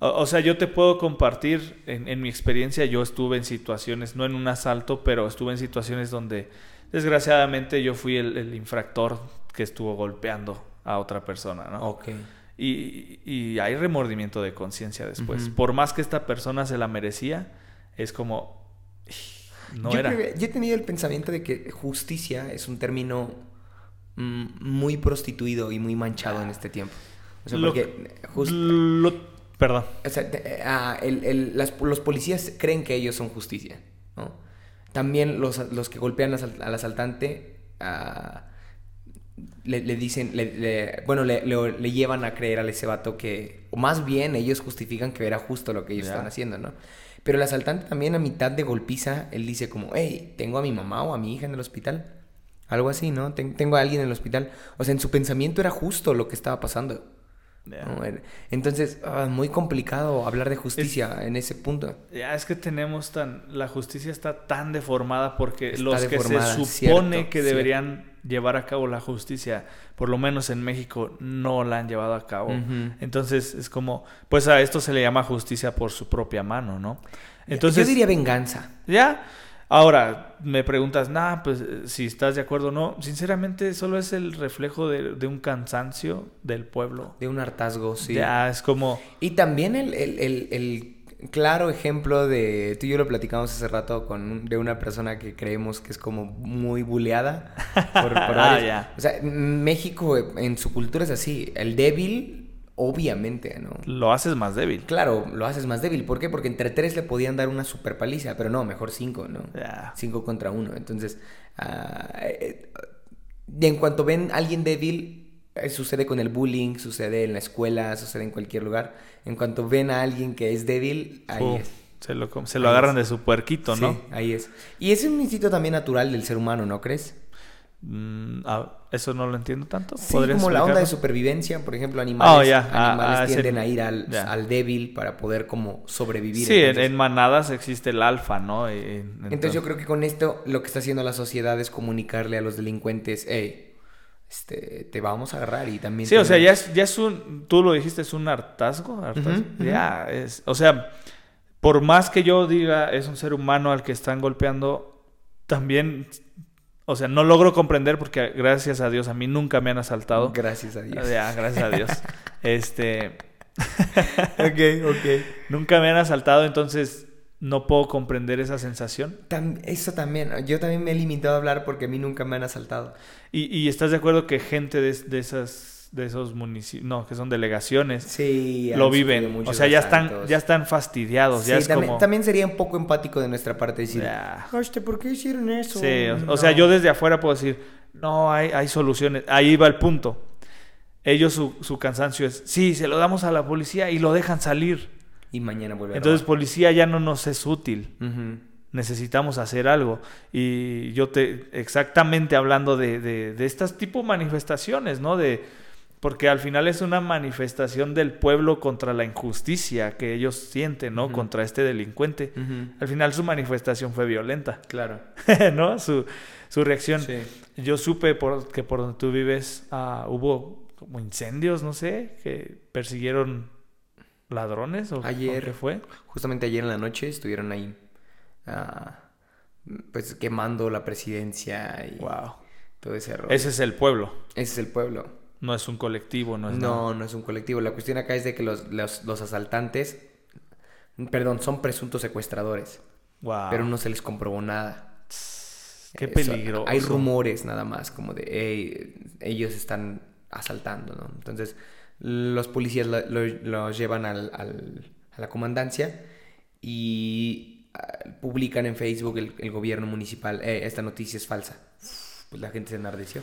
O, o sea, yo te puedo compartir, en, en mi experiencia, yo estuve en situaciones, no en un asalto, pero estuve en situaciones donde, desgraciadamente, yo fui el, el infractor que estuvo golpeando a otra persona, ¿no? Ok. Y, y hay remordimiento de conciencia después. Por más que esta persona se la merecía, es como... No yo, era. creo que- yo he tenido el pensamiento de que justicia es un término mm, muy prostituido y muy manchado en este tiempo. O sea, Lo- porque Lo- perdón. o sea, te- el- el- las- los policías creen que ellos son justicia, ¿no? También los, los que golpean al, asal- al asaltante ah, le, le dicen, le- le- bueno, le, le- le llevan a creer a ese vato que, o más bien ellos justifican que era justo lo que ellos Ya. estaban haciendo, ¿no? Pero el asaltante también a mitad de golpiza, él dice como, hey, tengo a mi mamá o a mi hija en el hospital. Algo así, ¿no? Ten- tengo a alguien en el hospital. O sea, en su pensamiento era justo lo que estaba pasando. Entonces, ah, muy complicado hablar de justicia en ese punto. Ya es que tenemos tan. La justicia está tan deformada porque Está los que se supone cierto, que cierto. deberían llevar a cabo la justicia, por lo menos en México, no la han llevado a cabo. Entonces es como. Pues a esto se le llama justicia por su propia mano, ¿no? Entonces. Yo diría venganza. Ya. Ahora, me preguntas, nah, pues eh, si estás de acuerdo o no. Sinceramente, solo es el reflejo de, de un cansancio del pueblo. De un hartazgo, sí. Ya, es como. Y también el, el- el- el claro ejemplo de. Tú y yo lo platicamos hace rato con de una persona que creemos que es como muy buleada. Por, por Ah, ya. O sea, México en su cultura es así. El débil, obviamente, ¿no? Lo haces más débil. Claro, lo haces más débil. ¿Por qué? Porque entre tres le podían dar una super paliza, pero no, mejor cinco, ¿no? Cinco contra uno. Entonces, y en cuanto ven a alguien débil, eh, sucede con el bullying, sucede en la escuela, sucede en cualquier lugar. En cuanto ven a alguien que es débil, ahí es. Se lo, se agarran es. de su puerquito, ¿no? Sí, ahí es. Y es un instinto también natural del ser humano, ¿no crees? Mm, ah, eso no lo entiendo tanto. Sí, ¿Podrías como la onda de supervivencia, por ejemplo, animales, Oh. Ah, animales ah, tienden a ir al, débil para poder como sobrevivir. Sí, en, entonces- en manadas existe el alfa, ¿no? Y- Entonces yo creo que con esto lo que está haciendo la sociedad es comunicarle a los delincuentes, hey, este, te vamos a agarrar y también... Sí, o sea, ya es, ya es un, tú lo dijiste, es un hartazgo. hartazgo. Ujú, ujú. Ya, es, o sea, por más que yo diga es un ser humano al que están golpeando, también, o sea, no logro comprender porque gracias a Dios a mí nunca me han asaltado. Gracias a Dios. Ya, gracias a Dios. este, ok, ok. nunca me han asaltado, entonces no puedo comprender esa sensación. Eso también, yo también me he limitado a hablar porque a mí nunca me han asaltado. Y, y estás de acuerdo que gente de, de esas, de esos municipios, no, que son delegaciones, Sí, lo viven. O sea, ya están, ya están fastidiados. ya Sí, es también, como. también sería un poco empático de nuestra parte decir, Ya. "Hostia, ¿por qué hicieron eso? Sí, o, o No". sea, yo desde afuera puedo decir, no, hay, hay soluciones. Ahí va el punto. Ellos su, su cansancio es, sí, se lo damos a la policía y lo dejan salir. Y mañana vuelve Entonces policía ya no nos es útil. Necesitamos hacer algo. Y yo te, exactamente hablando de, de, de estas tipo manifestaciones, ¿no? De, porque al final es una manifestación del pueblo contra la injusticia que ellos sienten, ¿no? Contra este delincuente. Al final su manifestación fue violenta. Claro. ¿no? Su, su reacción. Sí. Yo supe por, que por donde tú vives ah, hubo como incendios, no sé, que persiguieron ladrones o, o Ayer. qué fue. Justamente ayer en la noche estuvieron ahí, ah, pues quemando la presidencia y Wow. todo ese rollo. Ese es el pueblo, Ese es el pueblo. No es un colectivo, no es No, nada. no es un colectivo. La cuestión acá es de que los, los, los asaltantes, perdón, son presuntos secuestradores, Wow. pero no se les comprobó nada. Qué Eso, peligroso. Hay rumores nada más, como de, "Ey, ellos están asaltando, ¿no? Entonces, los policías lo- lo- los llevan al, al- a la comandancia y ah, publican en Facebook el, el gobierno municipal, "Eh, esta noticia es falsa. Pues la gente se enardeció.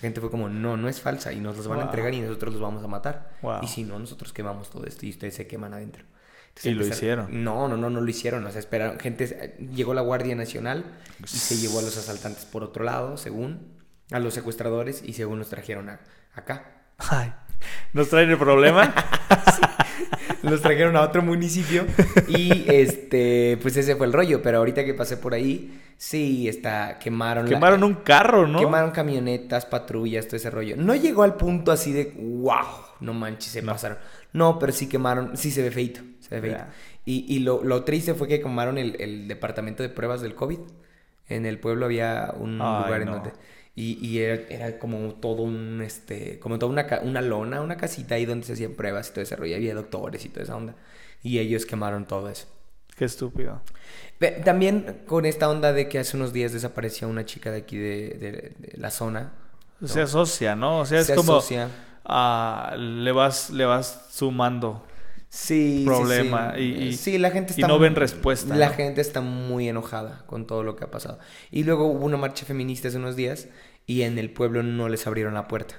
La gente fue como, no, no es falsa y nos los van a entregar y nosotros los vamos a matar. Wow. Y si no, nosotros quemamos todo esto y ustedes se queman adentro. Entonces Y lo hicieron. No, no, no, no lo hicieron. O sea, esperaron. Gente, llegó la Guardia Nacional y se llevó a los asaltantes por otro lado, según, a los secuestradores y según los trajeron a- acá. Ay, ¿Nos traen el problema? Los trajeron a otro municipio y este, pues ese fue el rollo. Pero ahorita que pasé por ahí, sí, está, quemaron. la- Quemaron un carro, ¿no? Quemaron camionetas, patrullas, todo ese rollo. No llegó al punto así de, wow, no manches, se No. pasaron. No, pero sí quemaron, sí se ve feito, se ve feito. Y, y lo, lo triste fue que quemaron el, el departamento de pruebas del COVID. En el pueblo había un Ay, lugar en no. donde... Y, y era, era como todo un, este, como toda una, una lona, una casita ahí donde se hacían pruebas y todo ese rollo. Había doctores y toda esa onda. Y ellos quemaron todo eso. Qué estúpido. También con esta onda de que hace unos días desapareció una chica de aquí de, de- de la zona. Se asocia, ¿no? O sea, es Se como asocia. ah, le vas le vas sumando Sí, sí, problema sí. y- y- sí, la gente y está no ven respuesta, La ¿no? gente está muy enojada con todo lo que ha pasado. Y luego hubo una marcha feminista hace unos días y en el pueblo no les abrieron la puerta.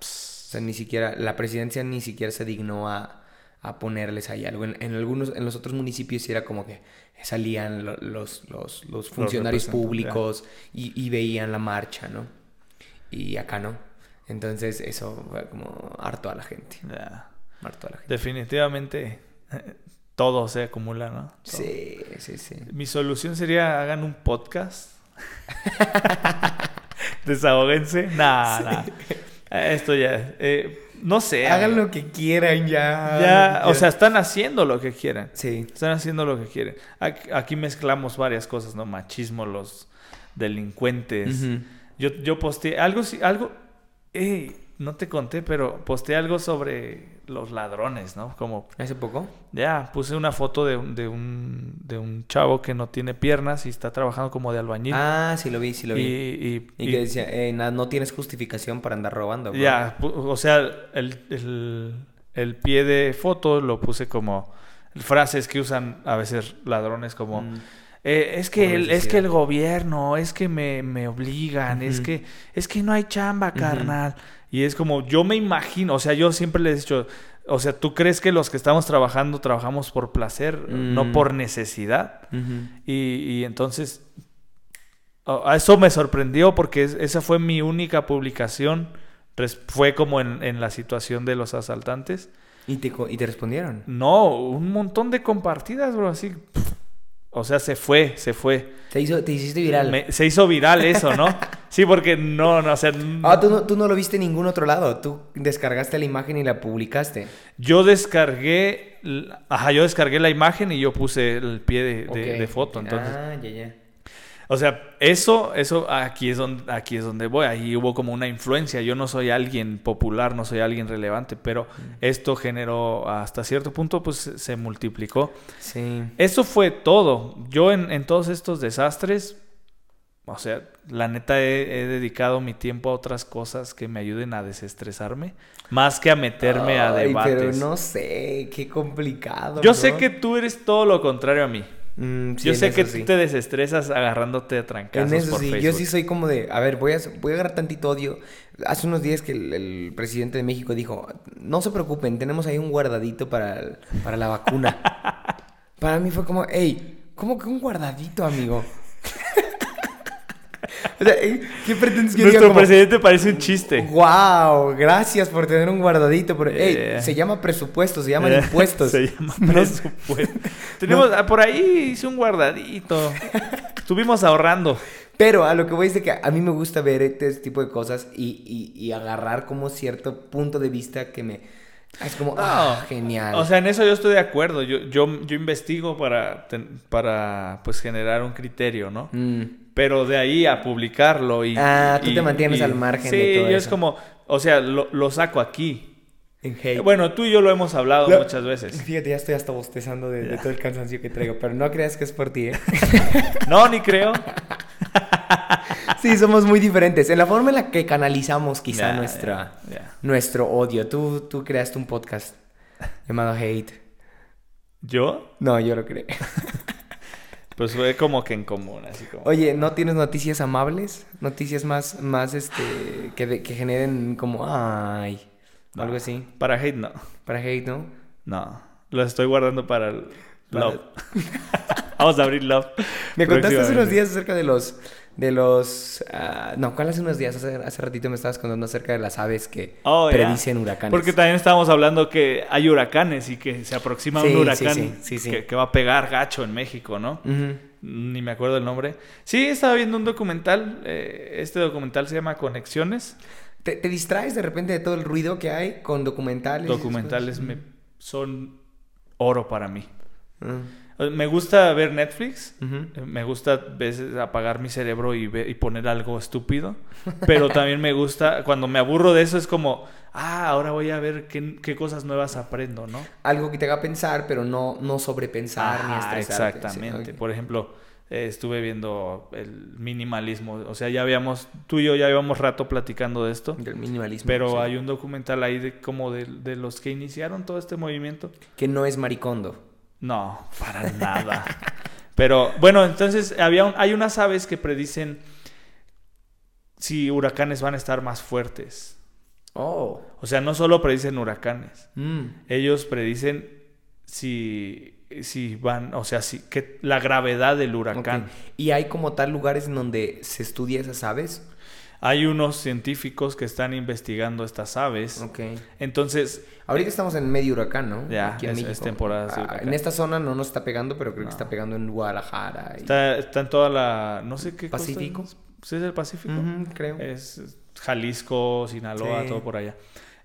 O sea, ni siquiera la presidencia ni siquiera se dignó a, a ponerles ahí algo. En, en algunos en los otros municipios sí era como que salían lo- los, los, los funcionarios públicos y, y veían la marcha, ¿no? Y acá no. Entonces eso fue como harto a la gente. Ya. La gente. Definitivamente todo se acumula, ¿no? Todo. Sí, sí, sí. Mi solución sería hagan un podcast. Desahóguense. Nah, nah. Eh, Esto ya. eh, no sé. Hagan lo que quieran ya. Ya, o sea, quieran. están haciendo lo que quieren. Sí. Están haciendo lo que quieren. Aquí, mezclamos varias cosas, ¿no? Machismo, los delincuentes. Yo, yo posteé algo, sí- algo, no te conté, pero posteé algo sobre los ladrones, ¿no? Como, ¿Hace poco? ya, puse una foto de, un- de, un, de un chavo que no tiene piernas y está trabajando como de albañil. Ah, sí lo vi, sí lo vi. y- Y, y- que decía, eh, na- no tienes justificación para andar robando. ya, o sea, el, el, el pie de foto lo puse como frases que usan a veces ladrones como... Mm. Eh, es que el, es que el gobierno, es que me, me obligan, es que es que no hay chamba, carnal. Y es como yo me imagino, o sea, yo siempre les he dicho, o sea, ¿tú crees que los que estamos trabajando trabajamos por placer, no Mm. por necesidad? Y, y entonces a eso me sorprendió porque es- esa fue mi única publicación, fue como en, en la situación de los asaltantes. ¿Y, te, ¿Y te respondieron? No, un montón de compartidas, bro, así. O sea, se fue, se fue. Te, hizo, te hiciste viral. Me- se hizo viral eso, ¿no? Sí, porque no, no, o sea, Ah, ¿tú no, tú no lo viste en ningún otro lado. Tú descargaste la imagen y la publicaste. yo descargué, ajá, yo descargué la imagen y yo puse el pie de, de- Ok. de foto, entonces, Ah, ya, ya. O sea, eso, eso, aquí es donde, aquí es donde voy, ahí hubo como una influencia, yo no soy alguien popular, no soy alguien relevante, pero esto generó, hasta cierto punto, pues se- multiplicó. Sí. Eso fue todo. Yo en, en todos estos desastres, o sea, la neta he, he dedicado mi tiempo a otras cosas que me ayuden a desestresarme, más que a meterme a debates. Pero no sé, qué complicado. Yo bro. sé que tú eres todo lo contrario a mí. Mm, sí, Yo sé que sí. tú te desestresas agarrándote a trancazos En eso por sí, Facebook. yo sí soy como de, a ver, voy a, voy a agarrar tantito odio. Hace unos días que el, el presidente de México dijo, no se preocupen, tenemos ahí un guardadito para, el- para la vacuna. para mí fue como, hey, ¿cómo que un guardadito, amigo? o sea, eh, ¿qué pretendes que diga Nuestro como, presidente parece un chiste. Wow, gracias por tener un guardadito. Pero, hey, Eh. se llama presupuesto, se llaman impuestos. Se llama presupuesto. Tenemos, ah, por ahí hice un guardadito. Estuvimos ahorrando. Pero a lo que voy es de que a mí me gusta ver este tipo de cosas y, y- y agarrar como cierto punto de vista que me... Es como, ah, genial. O sea, en eso yo estoy de acuerdo. Yo, yo, yo investigo para, ten- para pues generar un criterio, ¿no? Mm, Pero de ahí a publicarlo y... Ah, tú y- te mantienes y- al margen sí, de todo yo es como... O sea, lo, lo saco aquí. en hate. Bueno, tú y yo lo hemos hablado Lo- muchas veces. Fíjate, ya estoy hasta bostezando de, todo el cansancio que traigo, pero no creas que es por ti, ¿eh? No, ni creo. sí, somos muy diferentes. En la forma en la que canalizamos quizá nuestra, nuestro odio. Tú, tú creaste un podcast llamado Hate. ¿Yo? No, yo lo creé. Pues fue como que en común, así como... Oye, ¿no tienes noticias amables? Noticias más, más, este, que, de- que generen como, ay, No. algo así. Para hate no. Para hate, ¿no? No. Lo estoy guardando para el Love. Vamos a abrir Love. Me contaste hace unos días acerca de los... De los... ah, no, ¿cuál hace unos días? Hace, hace ratito me estabas contando acerca de las aves que Oh, predicen huracanes. Porque también estábamos hablando que hay huracanes y que se aproxima Sí, un huracán sí, sí, sí. Que, que va a pegar gacho en México, ¿no? Ni me acuerdo el nombre. Sí, estaba viendo un documental. eh, este documental se llama Conexiones. ¿Te, te distraes de repente de todo el ruido que hay con documentales? Documentales me, son oro para mí. Mm. Eh, Me gusta ver Netflix. Eh, Me gusta a veces apagar mi cerebro y, ver- y poner algo estúpido. Pero también me gusta, cuando me aburro de eso, es como, ah, ahora voy a ver qué, qué cosas nuevas aprendo, ¿no? Algo que te haga pensar, pero no, no sobrepensar ni Ajá, estresarte. exactamente. Sí. Por ejemplo, eh, estuve viendo el minimalismo. O sea, ya habíamos, tú y yo ya llevamos rato platicando de esto. Del minimalismo. Pero sí. hay un documental ahí de como de, de los que iniciaron todo este movimiento. Que no es maricondo. No, para nada. Pero bueno, entonces había un- hay unas aves que predicen si huracanes van a estar más fuertes. Oh. O sea, no solo predicen huracanes, Mm. ellos predicen si, si van, o sea, si que la gravedad del huracán. ¿Y hay como tal lugares en donde se estudia esas aves? Hay unos científicos que están investigando estas aves. Ok. Entonces, Ahorita estamos en medio huracán, ¿no? Ya, Aquí en es- es México. temporada de Ah. En esta zona no nos está pegando, pero creo No. que está pegando en Guadalajara. y- está, está en toda la, no sé qué ¿Pacífico? ¿Sí es el Pacífico? Creo. Es Jalisco, Sinaloa, Sí. todo por allá.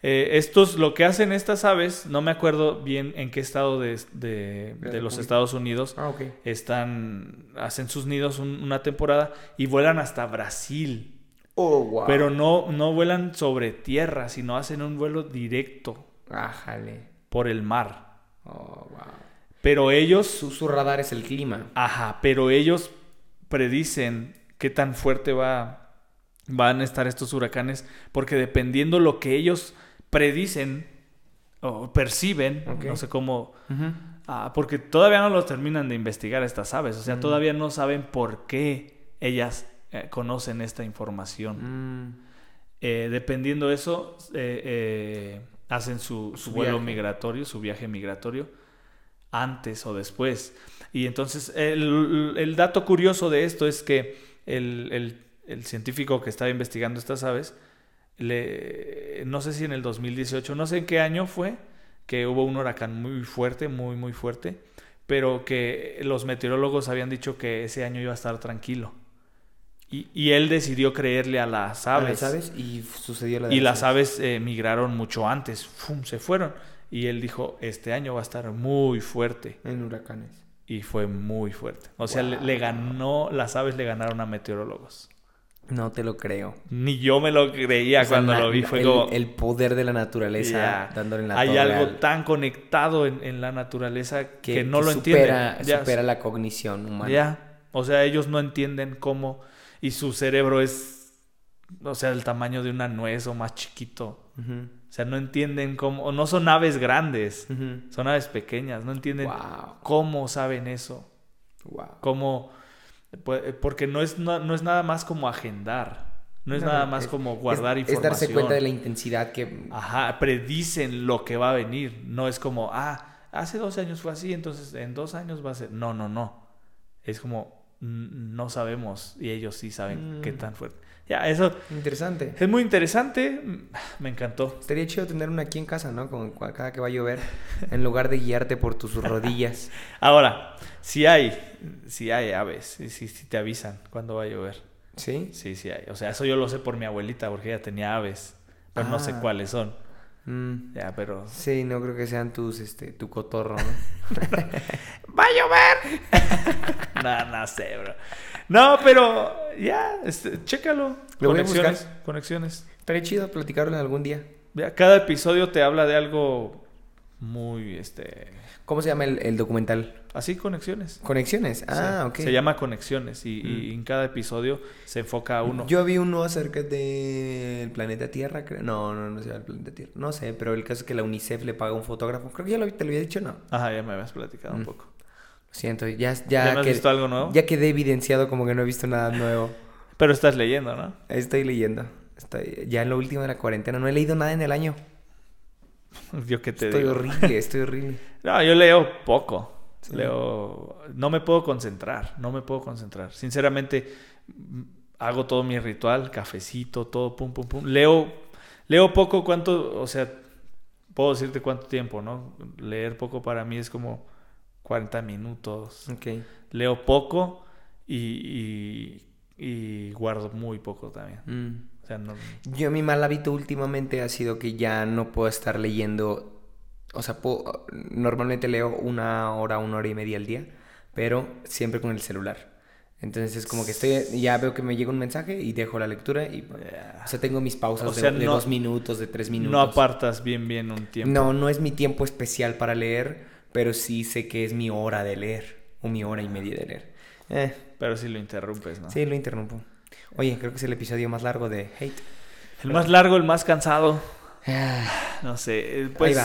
Eh, estos, lo que hacen estas aves, no me acuerdo bien en qué estado de, de- los. Estados Unidos Ah, están, hacen sus nidos un- una temporada y vuelan hasta Brasil. Oh, wow. Pero no, no vuelan sobre tierra, sino hacen un vuelo directo Ájale. por el mar. Oh, wow. Pero ellos, Su, su radar es el clima. ajá, pero ellos predicen qué tan fuerte va, van a estar estos huracanes, porque dependiendo lo que ellos predicen o perciben, no sé cómo, ah, porque todavía no los terminan de investigar estas aves, o sea, Mm. todavía no saben por qué ellas eh, conocen esta información. Mm. Eh, dependiendo de eso, eh, hacen su, su Su vuelo viaje. migratorio, su viaje migratorio, antes o después. Y entonces, el, el dato curioso de esto es que el, el- el científico que estaba investigando estas aves, le, no sé si en el 2018, no sé en qué año fue, que hubo un huracán muy fuerte, muy, muy fuerte, pero que los meteorólogos habían dicho que ese año iba a estar tranquilo. Y, y él decidió creerle a las A aves. las aves y sucedió la de Y las aves eh, migraron mucho antes, ¡fum! se fueron. Y él dijo, este año va a estar muy fuerte. En huracanes. Y fue muy fuerte. O sea, le, ganó, las aves le ganaron a meteorólogos. No te lo creo. Ni yo me lo creía O sea, cuando lo vi. Fue el, como, el poder de la naturaleza dándole en la hay algo al- tan conectado en, en la naturaleza que, no lo supera, entienden. Ya, supera la cognición humana. ya. O sea, ellos no entienden cómo... Y su cerebro es, o sea, el tamaño de una nuez o más chiquito. O sea, no entienden cómo, o no son aves grandes, son aves pequeñas, no entienden Wow, cómo saben eso, wow. cómo, pues, porque no es, no, no es nada más como agendar, no es No, nada más es- como guardar es, información. Es darse cuenta de la intensidad que... Ajá, predicen lo que va a venir, no es como, ah, hace dos años fue así, entonces en dos años va a ser, no, no, no, es como, no sabemos y ellos sí saben Mm. qué tan fuerte. Ya, eso Interesante. es muy interesante, mm, me encantó. Estaría chido tener una aquí en casa, ¿no? Como cada que va a llover, en lugar de guiarte por tus rodillas. Ahora, si hay, si hay aves, si, si te avisan cuando va a llover. ¿Sí? Sí, sí hay. O sea, eso yo lo sé por mi abuelita, porque ella tenía aves, pero no sé Ah. cuáles son. Mm, Ya, pero... Sí, no creo que sean tus, este, tu cotorro, ¿no? ¡Va a llover! no, no sé, bro. No, pero ya, este, chécalo. Lo voy a conexiones, conexiones. Estaría chido platicarlo algún día. Ya, cada episodio te habla de algo muy, este... ¿Cómo se llama el, el documental? Así, conexiones. Conexiones. Ah, Sí, ok. Se llama Conexiones y, y Mm. en cada episodio se enfoca a uno. Yo vi uno acerca del planeta Tierra, creo. No, no, no se llama el planeta Tierra. No sé, pero el caso es que la UNICEF le paga a un fotógrafo. Creo que ya lo, te lo había dicho, ¿no? Lo Ajá, ya me habías platicado un Mm. poco. siento, ya, ya, ¿Ya no has que- visto algo nuevo? ya quedé evidenciado como que no he visto nada nuevo. Pero estás leyendo, ¿no? Estoy leyendo. Estoy ya en lo último de la cuarentena. No he leído nada en el año. Yo qué te Estoy digo. horrible, estoy horrible. No, yo leo poco. Sí. Leo. No me puedo concentrar. No me puedo concentrar. Sinceramente, mm, hago todo mi ritual, cafecito, todo, pum, pum, pum. Leo, leo poco, cuánto, o sea, puedo decirte cuánto tiempo, ¿no? Leer poco para mí es como 40 minutos. Ok. Leo poco y, y, y guardo muy poco también. Mm. O sea, no. Yo mi mal hábito últimamente ha sido que ya no puedo estar leyendo, o sea, puedo- normalmente leo una hora, una hora y media al día, pero siempre con el celular. Entonces es como que estoy, ya veo que me llega un mensaje y dejo la lectura y, o sea, tengo mis pausas O de- sea, de, no- dos minutos, de tres minutos. No apartas bien, bien un tiempo. No, no es mi tiempo especial para leer, pero sí sé que es mi hora de leer, o mi hora y media de leer. Eh, Pero si lo interrumpes, ¿no? sí, lo interrumpo. Oye, creo que es el episodio más largo de Hate. El más largo, el más cansado. Ah. No sé. eh, Pues.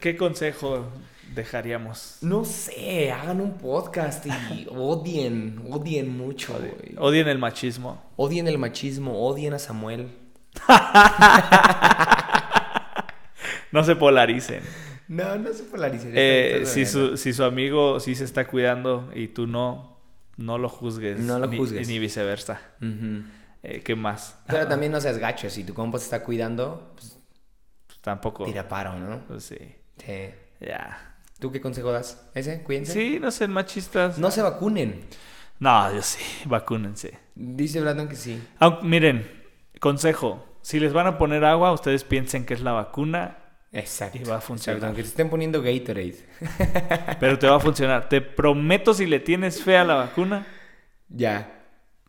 ¿qué consejo dejaríamos? No sé, hagan un podcast y odien, odien mucho. güey. Odien el machismo. Odien el machismo, odien a Samuel. No se polaricen. No, no se polaricen. Eh, si, su, si su amigo sí se está cuidando y tú no, no lo juzgues. No lo ni- juzgues. Ni, viceversa. Ujú. Eh, ¿Qué más? Pero también no seas gacho, si tu compa se está cuidando, Pues tampoco. tira paro, ¿no? Pues sí. Sí. Ya. ¿Tú qué consejo das? ¿Ese? Cuídense. Sí, no sean machistas. No se vacunen. No, yo sí. Vacúnense. Dice Brandon que sí. Aunque, miren, consejo. Si les van a poner agua, ustedes piensen que es la vacuna, Exacto. Y va a funcionar. Exacto, Aunque te estén poniendo Gatorade. pero te va a funcionar. Te prometo si le tienes fe a la vacuna, Ya.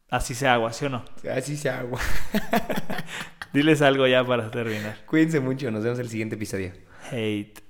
así sea agua, ¿sí o no? Así se agua. Diles algo ya para terminar. Cuídense mucho. Nos vemos en el siguiente episodio. Hate.